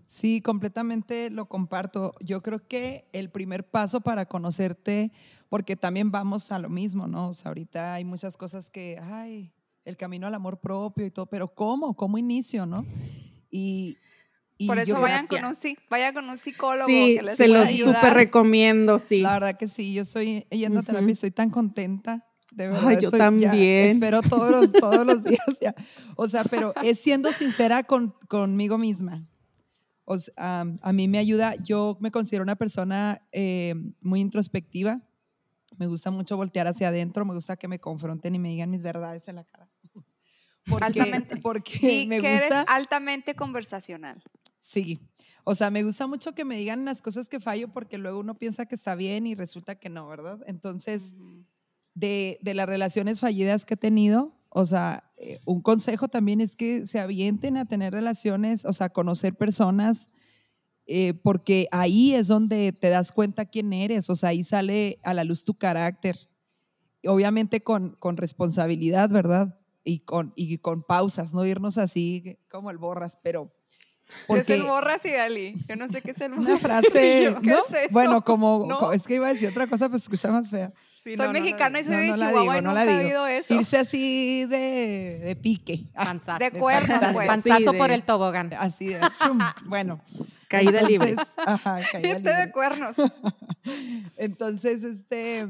Sí, completamente lo comparto. Yo creo que el primer paso para conocerte, porque también vamos a lo mismo, ¿no? O sea, ahorita hay muchas cosas que, ay, el camino al amor propio y todo, pero ¿cómo? ¿Cómo inicio, no? Y, por eso vayan con, un, vayan con un psicólogo. Sí, se los súper recomiendo, sí. La verdad que sí, yo estoy yendo a terapia, estoy tan contenta. De verdad, Ay, yo también. espero todos los, todos los días ya. O sea, pero es siendo sincera con, conmigo misma. O a mí me ayuda, yo me considero una persona eh, muy introspectiva. Me gusta mucho voltear hacia adentro, me gusta que me confronten y me digan mis verdades en la cara. Porque, altamente. Porque me gusta. eres altamente conversacional. Sí. O sea, me gusta mucho que me digan las cosas que fallo porque luego uno piensa que está bien y resulta que no, ¿verdad? Entonces, de, de, las relaciones fallidas que he tenido, o sea, eh, un consejo también es que se avienten a tener relaciones, o sea, conocer personas, eh, porque ahí es donde te das cuenta quién eres, o sea, ahí sale a la luz tu carácter. Obviamente con, con responsabilidad, ¿verdad? Y con, y con pausas, no irnos así como el borras, pero... Porque, ¿Qué es el borras y Dali? Yo no sé qué es el borras. Una frase, ¿qué es? Bueno, como, es que iba a decir otra cosa, pues escucha más fea soy mexicana y soy de Chihuahua y no he sabido eso. Irse así de, de pique. Panzazo. De cuernos, pues. Panzazo por el tobogán. Así de, bueno. Caída libre. Ajá, caída libre. de cuernos. Entonces, este,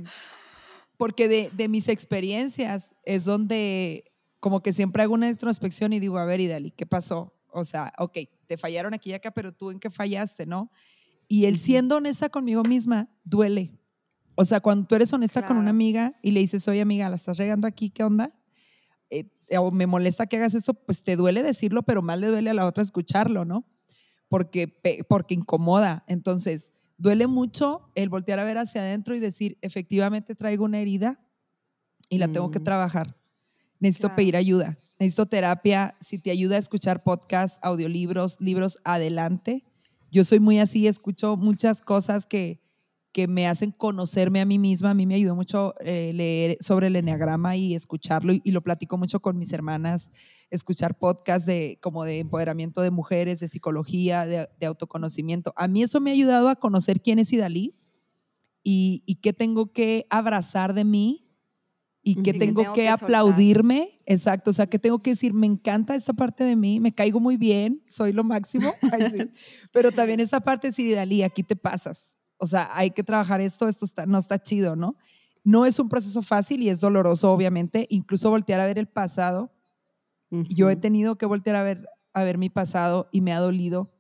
porque de, de mis experiencias es donde como que siempre hago una introspección y digo, a ver, Idali, ¿qué pasó? O sea, ok, te fallaron aquí y acá, pero tú en qué fallaste, ¿no? Y el siendo honesta conmigo misma duele. O sea, cuando tú eres honesta con una amiga y le dices, oye amiga, la estás regando aquí, ¿qué onda? Eh, o me molesta que hagas esto, pues te duele decirlo, pero más le duele a la otra escucharlo, ¿no? Porque, porque incomoda. Entonces, duele mucho el voltear a ver hacia adentro y decir, efectivamente traigo una herida y la tengo que mm. trabajar. Necesito pedir ayuda, necesito terapia. Si te ayuda a escuchar podcasts, audiolibros, libros, adelante. Yo soy muy así, escucho muchas cosas que, que me hacen conocerme a mí misma. A mí me ayudó mucho eh, leer sobre el enneagrama y escucharlo y, lo platico mucho con mis hermanas, escuchar podcasts de, como de empoderamiento de mujeres, de psicología, de, autoconocimiento. A mí eso me ha ayudado a conocer quién es Idalí y, y qué tengo que abrazar de mí y qué tengo, que, aplaudirme, exacto, o sea, que tengo que decir, me encanta esta parte de mí, me caigo muy bien, soy lo máximo, pero también esta parte de Idalí, aquí te pasas, o sea, hay que trabajar esto, esto no está chido, ¿no? No es un proceso fácil y es doloroso, obviamente, incluso voltear a ver el pasado. Yo he tenido que voltear a ver, a ver mi pasado y me ha dolido.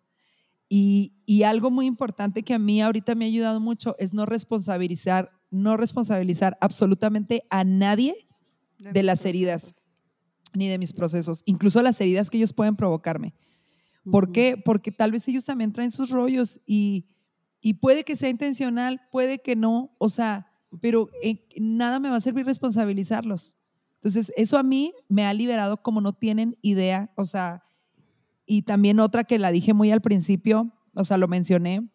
Y, y, algo muy importante que a mí ahorita me ha ayudado mucho es no responsabilizar, no responsabilizar absolutamente a nadie de, las heridas ni de mis procesos, incluso las heridas que ellos pueden provocarme. ¿Por qué? Porque tal vez ellos también traen sus rollos y, y puede que sea intencional, puede que no, o sea, pero nada me va a servir responsabilizarlos. Entonces, eso a mí me ha liberado como no tienen idea, o sea, y también otra que la dije muy al principio, o sea, lo mencioné,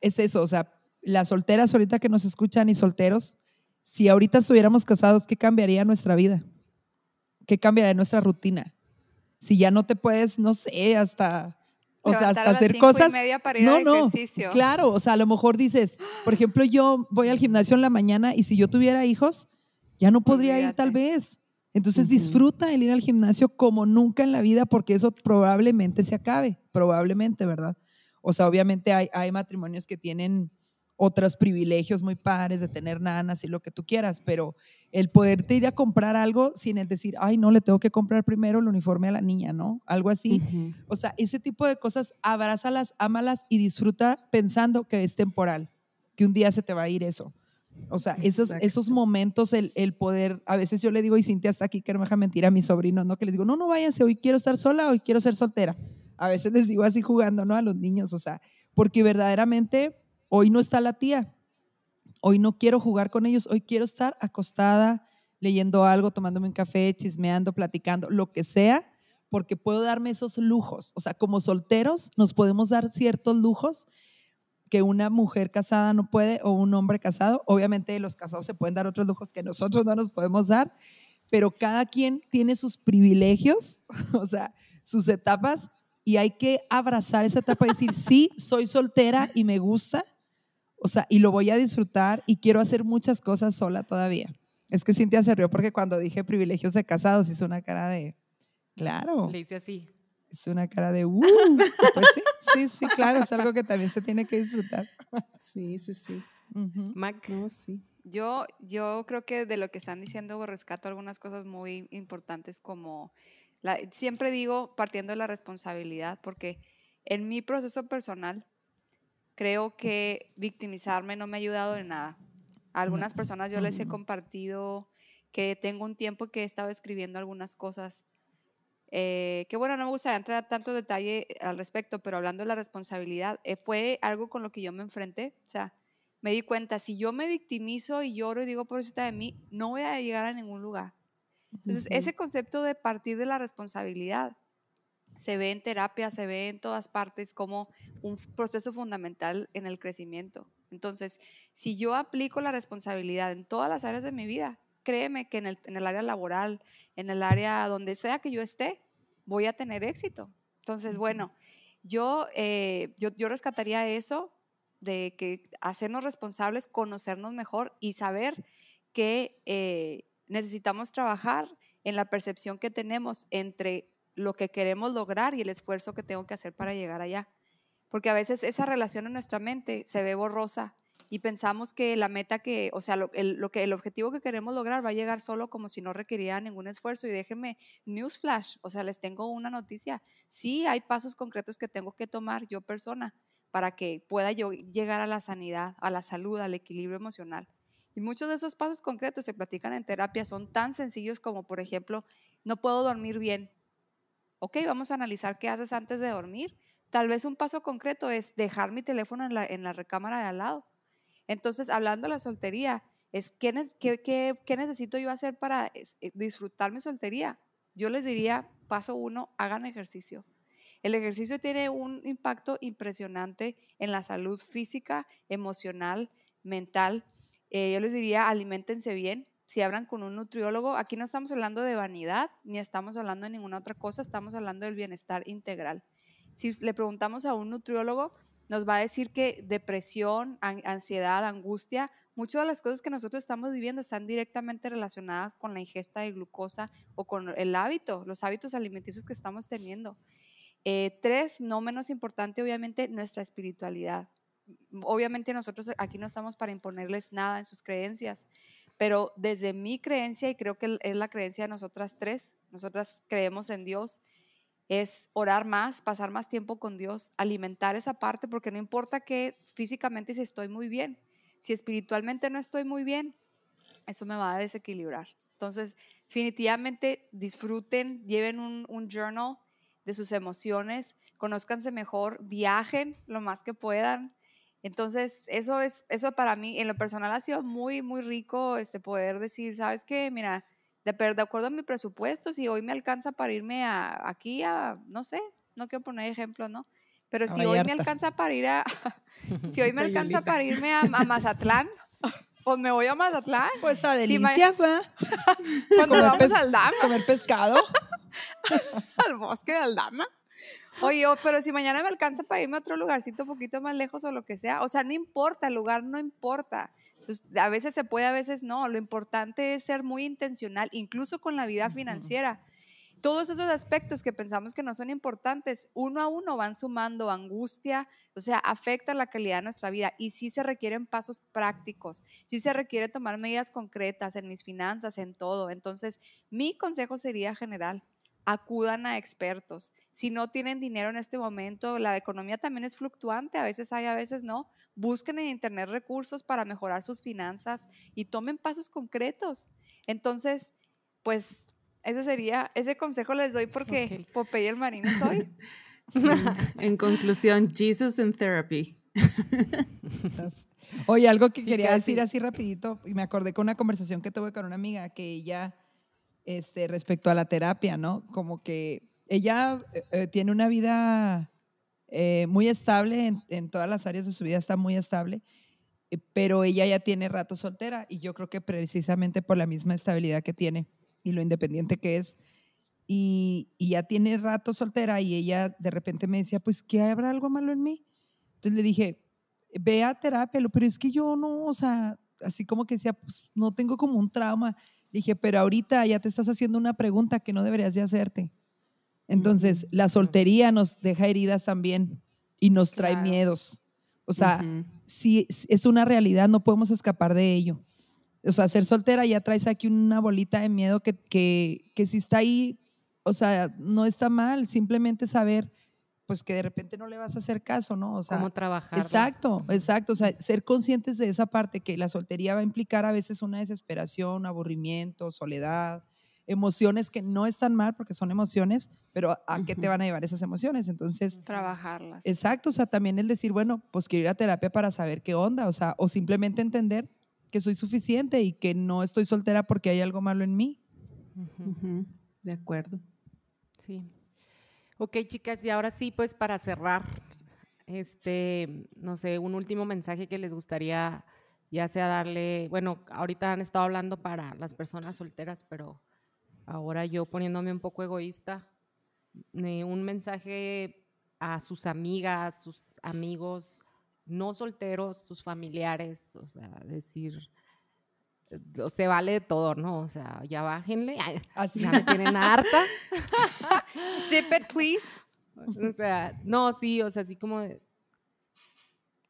es eso, o sea, las solteras ahorita que nos escuchan y solteros, si ahorita estuviéramos casados, ¿qué cambiaría nuestra vida? ¿Qué cambiaría nuestra rutina? Si ya no te puedes, no sé, hasta o sea, hasta hacer cosas. no, no. Claro, o sea, a lo mejor dices, por ejemplo, yo voy al gimnasio en la mañana y si yo tuviera hijos, ya no podría ir tal vez. Entonces disfruta el ir al gimnasio como nunca en la vida porque eso probablemente se acabe, probablemente, ¿verdad? O sea, obviamente hay, hay matrimonios que tienen otros privilegios muy padres de tener nanas y lo que tú quieras, pero el poderte ir a comprar algo sin el decir, ay, no, le tengo que comprar primero el uniforme a la niña, ¿no? Algo así. O sea, ese tipo de cosas, abrázalas, ámalas y disfruta pensando que es temporal, que un día se te va a ir eso. O sea, esos, esos momentos, el, el, poder, a veces yo le digo, y Cintia está aquí, que no me deja mentir a mis sobrinos, ¿no? Que les digo, no, no váyanse, hoy quiero estar sola, hoy quiero ser soltera. A veces les digo así jugando, ¿no? A los niños, o sea, porque verdaderamente Hoy no está la tía. Hoy no quiero jugar con ellos. Hoy quiero estar acostada, leyendo algo, tomándome un café, chismeando, platicando, lo que sea, porque puedo darme esos lujos. O sea, como solteros nos podemos dar ciertos lujos que una mujer casada no puede o un hombre casado. Obviamente los casados se pueden dar otros lujos que nosotros no nos podemos dar, pero cada quien tiene sus privilegios, o sea, sus etapas, y hay que abrazar esa etapa y decir, sí, soy soltera y me gusta, o sea, y lo voy a disfrutar y quiero hacer muchas cosas sola todavía. Es que Cintia se rió porque cuando dije privilegios de casados hizo una cara de, claro. Le hice así. Es una cara de, uh, pues sí, sí, sí, claro, es algo que también se tiene que disfrutar. Sí, sí, sí. Mac. No, sí. Yo, yo creo que de lo que están diciendo rescato algunas cosas muy importantes como, siempre digo partiendo de la responsabilidad, porque en mi proceso personal creo que victimizarme no me ha ayudado en nada. A algunas personas yo les he compartido que tengo un tiempo que he estado escribiendo algunas cosas eh, que bueno, no me gustaría entrar tanto detalle al respecto, pero hablando de la responsabilidad, eh, fue algo con lo que yo me enfrenté. O sea, me di cuenta, si yo me victimizo y lloro y digo por eso de mí, no voy a llegar a ningún lugar. Entonces, ese concepto de partir de la responsabilidad se ve en terapia, se ve en todas partes como un proceso fundamental en el crecimiento. Entonces, si yo aplico la responsabilidad en todas las áreas de mi vida, créeme que en el, en el área laboral, en el área donde sea que yo esté, voy a tener éxito. Entonces, bueno, yo, eh, yo, yo rescataría eso de que hacernos responsables, conocernos mejor y saber que eh, necesitamos trabajar en la percepción que tenemos entre lo que queremos lograr y el esfuerzo que tengo que hacer para llegar allá. Porque a veces esa relación en nuestra mente se ve borrosa y pensamos que la meta que, o sea, lo, el, que, el objetivo que queremos lograr va a llegar solo como si no requería ningún esfuerzo. Y déjenme, newsflash, o sea, les tengo una noticia. Sí, hay pasos concretos que tengo que tomar yo persona, para que pueda yo llegar a la sanidad, a la salud, al equilibrio emocional. Y muchos de esos pasos concretos se platican en terapia, son tan sencillos como, por ejemplo, no puedo dormir bien. Ok, vamos a analizar qué haces antes de dormir. Tal vez un paso concreto es dejar mi teléfono en la, recámara de al lado. Entonces, hablando de la soltería, es ¿qué, qué, qué necesito yo hacer para eh, disfrutar mi soltería? Yo les diría, paso uno, hagan ejercicio. El ejercicio tiene un impacto impresionante en la salud física, emocional, mental. Eh, yo les diría, alimentense bien. Si hablan con un nutriólogo, aquí no estamos hablando de vanidad, ni estamos hablando de ninguna otra cosa, estamos hablando del bienestar integral. Si le preguntamos a un nutriólogo, nos va a decir que depresión, ansiedad, angustia, muchas de las cosas que nosotros estamos viviendo están directamente relacionadas con la ingesta de glucosa o con el hábito, los hábitos alimenticios que estamos teniendo. Eh, tres, no menos importante, obviamente, nuestra espiritualidad. Obviamente nosotros aquí no estamos para imponerles nada en sus creencias, pero desde mi creencia, y creo que es la creencia de nosotras tres, nosotras creemos en Dios, es orar más, pasar más tiempo con Dios, alimentar esa parte, porque no importa que físicamente si estoy muy bien, si espiritualmente no estoy muy bien, eso me va a desequilibrar. Entonces, definitivamente disfruten, lleven un, un journal de sus emociones, conózcanse mejor, viajen lo más que puedan. Entonces, eso es, eso para mí, en lo personal ha sido muy, muy rico este poder decir, ¿sabes qué? Mira, de, de acuerdo a mi presupuesto, si hoy me alcanza para irme a, aquí a, no sé, no quiero poner ejemplos, ¿no? Pero si hoy me alcanza para ir a, si hoy me alcanza para irme a, Mazatlán, pues me voy a Mazatlán. Pues a delicias, ¿va? Cuando vamos al Dama. Comer pescado. al bosque de Aldama. Oye, pero si mañana me alcanza para irme a otro lugarcito un poquito más lejos o lo que sea, o sea, no importa, el lugar no importa. Entonces, a veces se puede, a veces no. Lo importante es ser muy intencional, incluso con la vida financiera. Todos esos aspectos que pensamos que no son importantes, uno a uno van sumando angustia, o sea, afectan la calidad de nuestra vida y sí se requieren pasos prácticos, sí se requiere tomar medidas concretas en mis finanzas, en todo. Entonces, mi consejo sería general, acudan a expertos. Si no tienen dinero en este momento, la economía también es fluctuante, a veces hay, a veces no. Busquen en internet recursos para mejorar sus finanzas y tomen pasos concretos. Entonces, pues ese sería, ese consejo les doy porque Popeye el marino soy. en conclusión, Jesus in therapy. Oye, algo que quería decir así rapidito, y me acordé con una conversación que tuve con una amiga que ella este, respecto a la terapia, ¿no? Como que ella eh, eh, tiene una vida eh, muy estable en, todas las áreas de su vida, está muy estable, pero ella ya tiene rato soltera y yo creo que precisamente por la misma estabilidad que tiene, y lo independiente que es. Y, y, ya tiene rato soltera y ella de repente me decía, pues, ¿qué habrá algo malo en mí? Entonces le dije, ve a terapia, pero es que yo no, o sea, así como que decía, pues, no tengo como un trauma. dije, pero ahorita ya te estás haciendo una pregunta que no deberías de hacerte. Entonces, la soltería nos deja heridas también y nos trae miedos. O sea, si es una realidad, no podemos escapar de ello. O sea, ser soltera ya traes aquí una bolita de miedo que, que, que si está ahí, o sea, no está mal, simplemente saber pues que de repente no le vas a hacer caso, ¿no? O sea, cómo trabajar. Exacto, exacto. O sea, ser conscientes de esa parte que la soltería va a implicar a veces una desesperación, aburrimiento, soledad, emociones que no están mal porque son emociones, pero ¿a qué te van a llevar esas emociones? Entonces, trabajarlas. Exacto, o sea, también el decir, bueno, pues quiero ir a terapia para saber qué onda, o sea, o simplemente entender que soy suficiente y que no estoy soltera porque hay algo malo en mí. De acuerdo. Sí. Ok, chicas, y ahora sí, pues para cerrar, este, no sé, un último mensaje que les gustaría ya sea darle, bueno, ahorita han estado hablando para las personas solteras, pero ahora yo poniéndome un poco egoísta, un mensaje a sus amigas, sus amigos no solteros, sus familiares, o sea, decir, se vale de todo, ¿no? O sea, ya bájenle, Así. ya me tienen harta. Sip it, please. O sea, no, sí, o sea, así como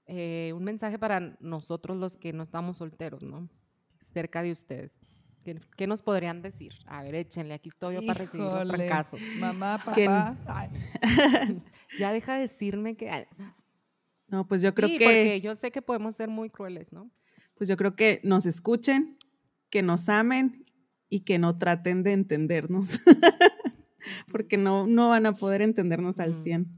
eh, un mensaje para nosotros los que no estamos solteros, ¿no? Cerca de ustedes. ¿Qué, nos podrían decir? A ver, échenle, aquí estoy yo para recibir los fracasos. Mamá, papá. ya deja de decirme que... No, pues yo creo sí, que... porque yo sé que podemos ser muy crueles, ¿no? Pues yo creo que nos escuchen, que nos amen y que no traten de entendernos, porque no, no van a poder entendernos al 100.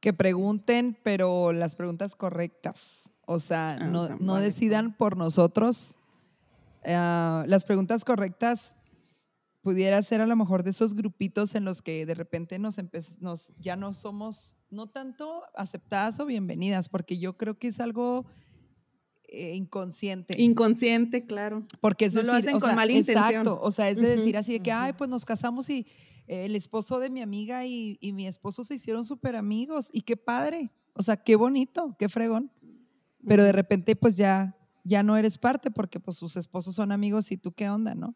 Que pregunten, pero las preguntas correctas. O sea, ah, no, no decidan por nosotros, Ah, las preguntas correctas pudiera ser a lo mejor de esos grupitos en los que de repente nos, nos ya no somos, no tanto aceptadas o bienvenidas, porque yo creo que es algo eh, inconsciente. Inconsciente, claro. Porque es decir, lo hacen con mala intención. Exacto, o sea, es de decir así de que, ay, pues nos casamos y el esposo de mi amiga y, y mi esposo se hicieron súper amigos y qué padre, o sea, qué bonito, qué fregón. Pero de repente pues ya ya no eres parte porque pues sus esposos son amigos y tú qué onda, ¿no?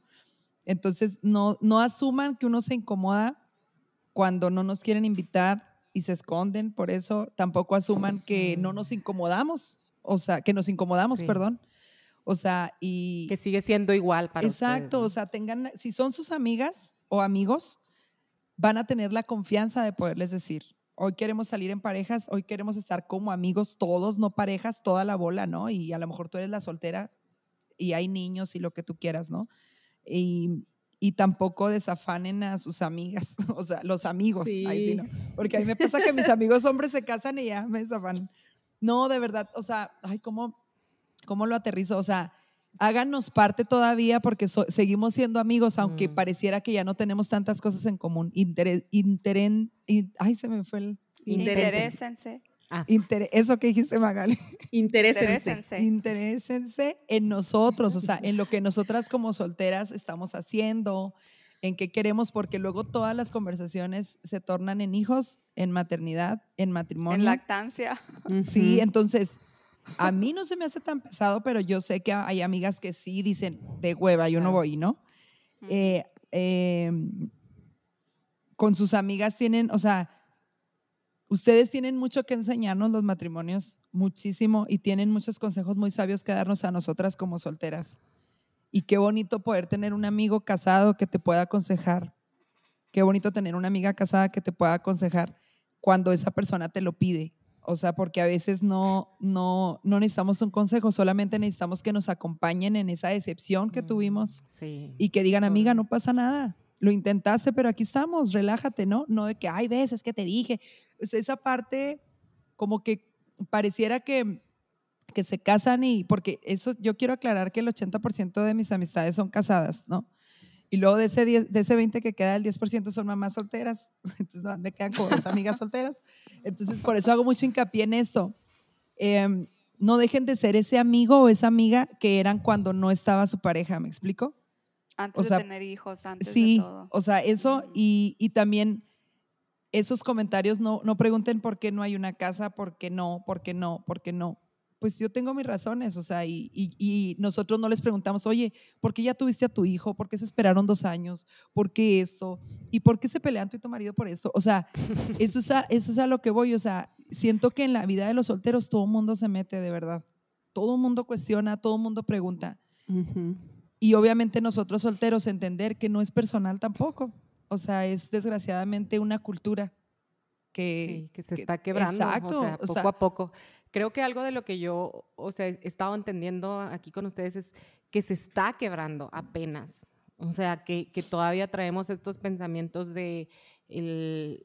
Entonces, no, no asuman que uno se incomoda cuando no nos quieren invitar y se esconden, por eso tampoco asuman que no nos incomodamos, o sea, que nos incomodamos, perdón. O sea, y... Que sigue siendo igual para Exacto, o sea, tengan, si son sus amigas o amigos, van a tener la confianza de poderles decir, Hoy queremos salir en parejas, hoy queremos estar como amigos todos, no parejas, toda la bola, ¿no? Y a lo mejor tú eres la soltera y hay niños y lo que tú quieras, ¿no? Y, y tampoco desafanen a sus amigas, o sea, los amigos, ahí sí, ¿no? Porque a mí me pasa que mis amigos hombres se casan y ya me desafanan. No, de verdad, o sea, ay, ¿cómo, cómo lo aterrizo? O sea, háganos parte todavía porque seguimos siendo amigos, aunque mm. pareciera que ya no tenemos tantas cosas en común. Interés, ay, se me fue el... Interésense. Ah. eso que dijiste, Magali. Interésense. Interésense en nosotros, o sea, en lo que nosotras como solteras estamos haciendo, en qué queremos, porque luego todas las conversaciones se tornan en hijos, en maternidad, en matrimonio. En lactancia. Sí, entonces a mí no se me hace tan pesado, pero yo sé que hay amigas que sí dicen, de hueva, yo no voy, ¿no? Eh, em, con sus amigas tienen, o sea, ustedes tienen mucho que enseñarnos los matrimonios, muchísimo, y tienen muchos consejos muy sabios que darnos a nosotras como solteras. Y qué bonito poder tener un amigo casado que te pueda aconsejar. Qué bonito tener una amiga casada que te pueda aconsejar cuando esa persona te lo pide o sea, porque a veces no, no, no necesitamos un consejo, solamente necesitamos que nos acompañen en esa decepción que mm, tuvimos y que digan, amiga, no pasa nada, lo intentaste, pero aquí estamos, relájate, ¿no? No de que, ay, ves, es que te dije. Pues esa parte, como que pareciera que, que se casan y, porque eso, yo quiero aclarar que el 80% de mis amistades son casadas, ¿no? Y luego de ese, de ese 20 que queda, el 10% son mamás solteras. Entonces me quedan como dos amigas solteras. Entonces por eso hago mucho hincapié en esto. Em, no dejen de ser ese amigo o esa amiga que eran cuando no estaba su pareja, ¿me explico? Antes de tener hijos, antes sí, de todo. o sea, eso y, y también esos comentarios no, no pregunten por qué no hay una casa, por qué no, por qué no, por qué no. Pues yo tengo mis razones, o sea, y, y, nosotros no les preguntamos, oye, ¿por qué ya tuviste a tu hijo? ¿Por qué se esperaron dos años? ¿Por qué esto? ¿Y por qué se pelean tú y tu marido por esto? O sea, eso es a, eso es a lo que voy, o sea, siento que en la vida de los solteros todo el mundo se mete, de verdad. Todo el mundo cuestiona, todo el mundo pregunta. Y obviamente nosotros solteros entender que no es personal tampoco. O sea, es desgraciadamente una cultura que, que se está quebrando. Exacto. O sea, poco a poco. Creo que algo de lo que yo, o sea, he estado entendiendo aquí con ustedes es que se está quebrando apenas. O sea, que, que todavía traemos estos pensamientos de el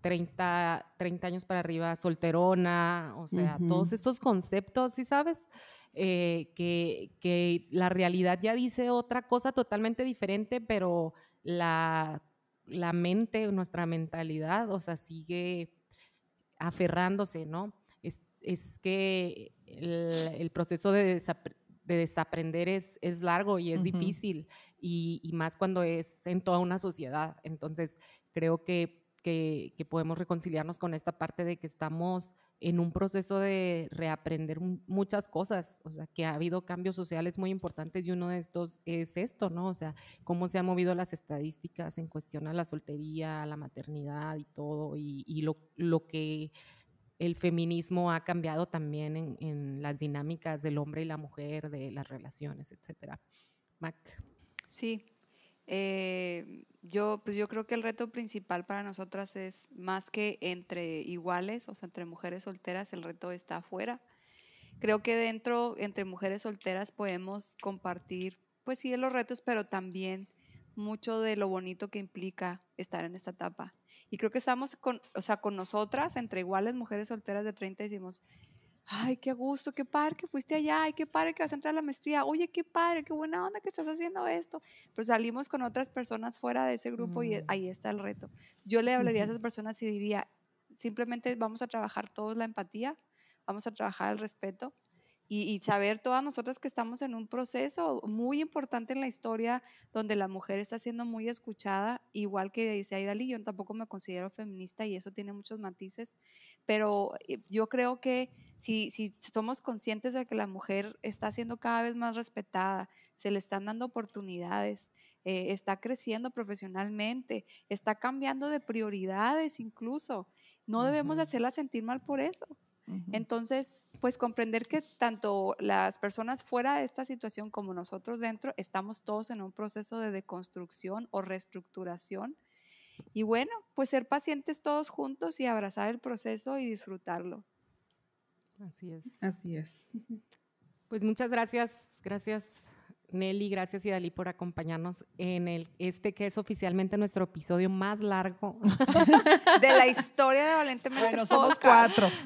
30, 30 años para arriba, solterona, o sea, todos estos conceptos, ¿sí sabes? Eh, que, que la realidad ya dice otra cosa totalmente diferente, pero la la mente, nuestra mentalidad, o sea, sigue aferrándose, ¿no? Es, que el, proceso de, desaprender es, es, largo y es difícil, y, más cuando es en toda una sociedad. Entonces, creo que, que podemos reconciliarnos con esta parte de que estamos en un proceso de reaprender muchas cosas, o sea, que ha habido cambios sociales muy importantes y uno de estos es esto, ¿no? O sea, cómo se han movido las estadísticas en cuestión a la soltería, a la maternidad y todo, y, lo, que el feminismo ha cambiado también en, en, las dinámicas del hombre y la mujer, de las relaciones, etcétera. Mac. Sí, eh, yo, pues yo creo que el reto principal para nosotras es más que entre iguales, o sea, entre mujeres solteras, el reto está afuera. Creo que dentro, entre mujeres solteras, podemos compartir, pues sí, los retos, pero también mucho de lo bonito que implica estar en esta etapa. Y creo que estamos con, o sea, con nosotras, entre iguales mujeres solteras de 30, decimos, ay, qué gusto, qué padre que fuiste allá, ay, qué padre que vas a entrar a la maestría, oye, qué padre, qué buena onda que estás haciendo esto. Pero salimos con otras personas fuera de ese grupo y mm. ahí está el reto. Yo le hablaría a esas personas y diría, simplemente vamos a trabajar todos la empatía, vamos a trabajar el respeto y, saber todas nosotras que estamos en un proceso muy importante en la historia donde la mujer está siendo muy escuchada, igual que dice Aidali, yo tampoco me considero feminista y eso tiene muchos matices, pero eh, yo creo que si, si somos conscientes de que la mujer está siendo cada vez más respetada, se le están dando oportunidades, eh, está creciendo profesionalmente, está cambiando de prioridades incluso, no debemos hacerla sentir mal por eso. Entonces, pues comprender que tanto las personas fuera de esta situación como nosotros dentro, estamos todos en un proceso de deconstrucción o reestructuración. Y bueno, pues ser pacientes todos juntos y abrazar el proceso y disfrutarlo. Así es. Así es. Pues muchas gracias, gracias Nelly, gracias Idalí por acompañarnos en el, este que es oficialmente nuestro episodio más largo de la historia de Valentemente Bueno, somos cuatro.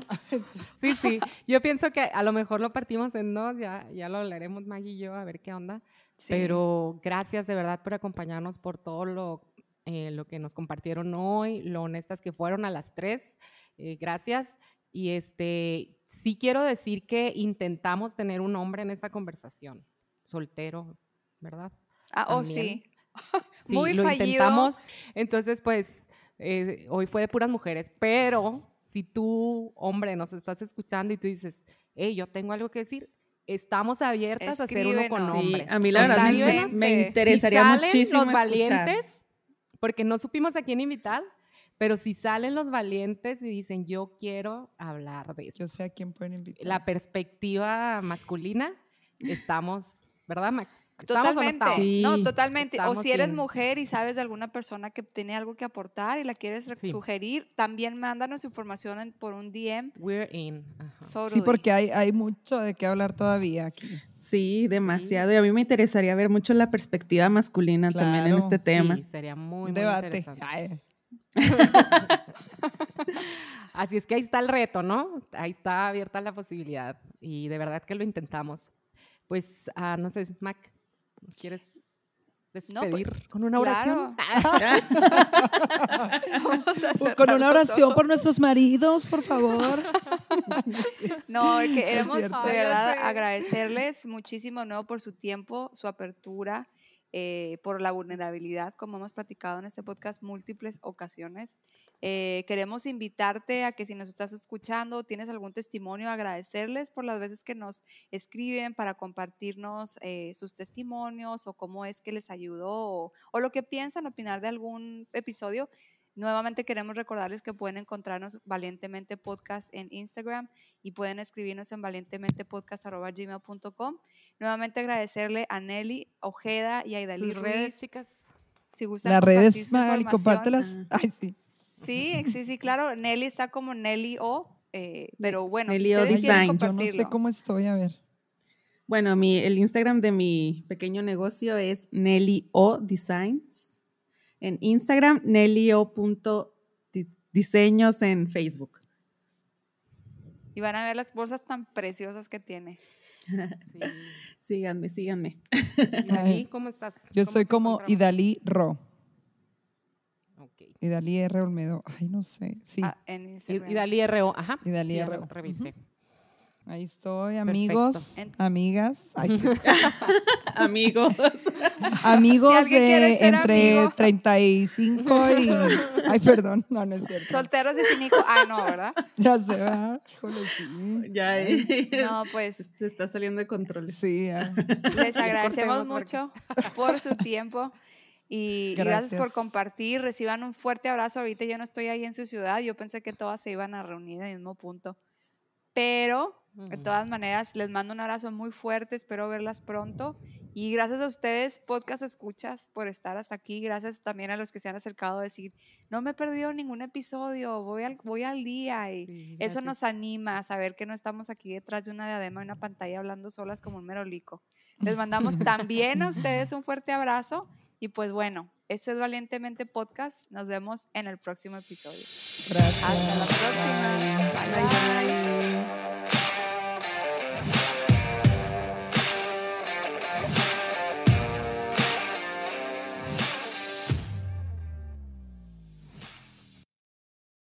Sí, sí. Yo pienso que a lo mejor lo partimos en dos, ya, ya lo hablaremos Maggie y yo a ver qué onda. Pero gracias de verdad por acompañarnos, por todo lo, eh, lo que nos compartieron hoy, lo honestas que fueron a las tres. Eh, gracias. Y este, sí quiero decir que intentamos tener un hombre en esta conversación soltero, ¿verdad? Ah, oh, sí. sí Muy lo intentamos. Entonces, pues, eh, hoy fue de puras mujeres, pero si tú, hombre, nos estás escuchando y tú dices, hey, yo tengo algo que decir, estamos abiertas a hacer uno con hombres. a mí la verdad me, interesaría muchísimo los valientes, porque no supimos a quién invitar, pero si salen los valientes y dicen, yo quiero hablar de eso. Yo sé a quién pueden invitar. La perspectiva masculina, estamos ¿verdad, Mac? Totalmente, no, totalmente. o si eres mujer y sabes de alguna persona que tiene algo que aportar y la quieres sugerir, también mándanos información por un DM. We're in. Sí, porque hay, hay mucho de qué hablar todavía aquí. Sí, demasiado. Y a mí me interesaría ver mucho la perspectiva masculina también en este tema. Sí, sería muy, Debate. Así es que ahí está el reto, ¿no? Ahí está abierta la posibilidad y de verdad que lo intentamos. Pues, ah, no sé, Mac, ¿nos quieres pues, despedir con una oración? con una oración por nuestros maridos, por favor. no, queremos de verdad agradecerles muchísimo nuevo por su tiempo, su apertura eh, por la vulnerabilidad, como hemos platicado en este podcast múltiples ocasiones. Eh, queremos invitarte a que si nos estás escuchando, tienes algún testimonio, agradecerles por las veces que nos escriben para compartirnos eh, sus testimonios o cómo es que les ayudó o lo que piensan, opinar de algún episodio. Nuevamente queremos recordarles que pueden encontrarnos Valientemente Podcast en Instagram y pueden escribirnos en valientementepodcast.gmail.com. Nuevamente agradecerle a Nelly Ojeda y a Idalí Ruiz. redes, chicas. Si gustan Las redes, Mari, compártelas. Ay, sí. Sí, sí, sí, claro. Nelly está como Nelly O, eh, pero bueno, Nelly o Design. Yo no sé cómo estoy, a ver. Bueno, mi, el Instagram de mi pequeño negocio es Nelly O Designs en Instagram, nelio.diseños en Facebook. Y van a ver las bolsas tan preciosas que tiene. síganme, síganme. ¿Y cómo estás? Yo estoy como Idalí Ro. Okay. Idalí R. Olmedo. Ay, no sé. Sí. Ah, en Idalí R. O. Ajá. Idalí R. O. Ahí estoy, amigos, amigas. amigos. Amigos de entre 35 y. Ay, perdón, no, no es cierto. Solteros y cínicos. Ay, no, ¿verdad? Ya se va. Híjole, sí. Ya es. No, pues. Se está saliendo de control. Sí, ya. Les agradecemos mucho por su tiempo. Y gracias. gracias. por compartir. Reciban un fuerte abrazo. Ahorita yo no estoy ahí en su ciudad. Yo pensé que todas se iban a reunir en el mismo punto. Pero de todas maneras, les mando un abrazo muy fuerte, espero verlas pronto. Y gracias a ustedes, podcast escuchas, por estar hasta aquí. Gracias también a los que se han acercado a decir, no me he perdido ningún episodio, voy al, voy al día. Y eso nos anima a saber que no estamos aquí detrás de una diadema y una pantalla hablando solas como un merolico. Les mandamos también a ustedes un fuerte abrazo. Y pues bueno, esto es Valientemente Podcast. Nos vemos en el próximo episodio. Gracias. Hasta la próxima. bye. bye. bye.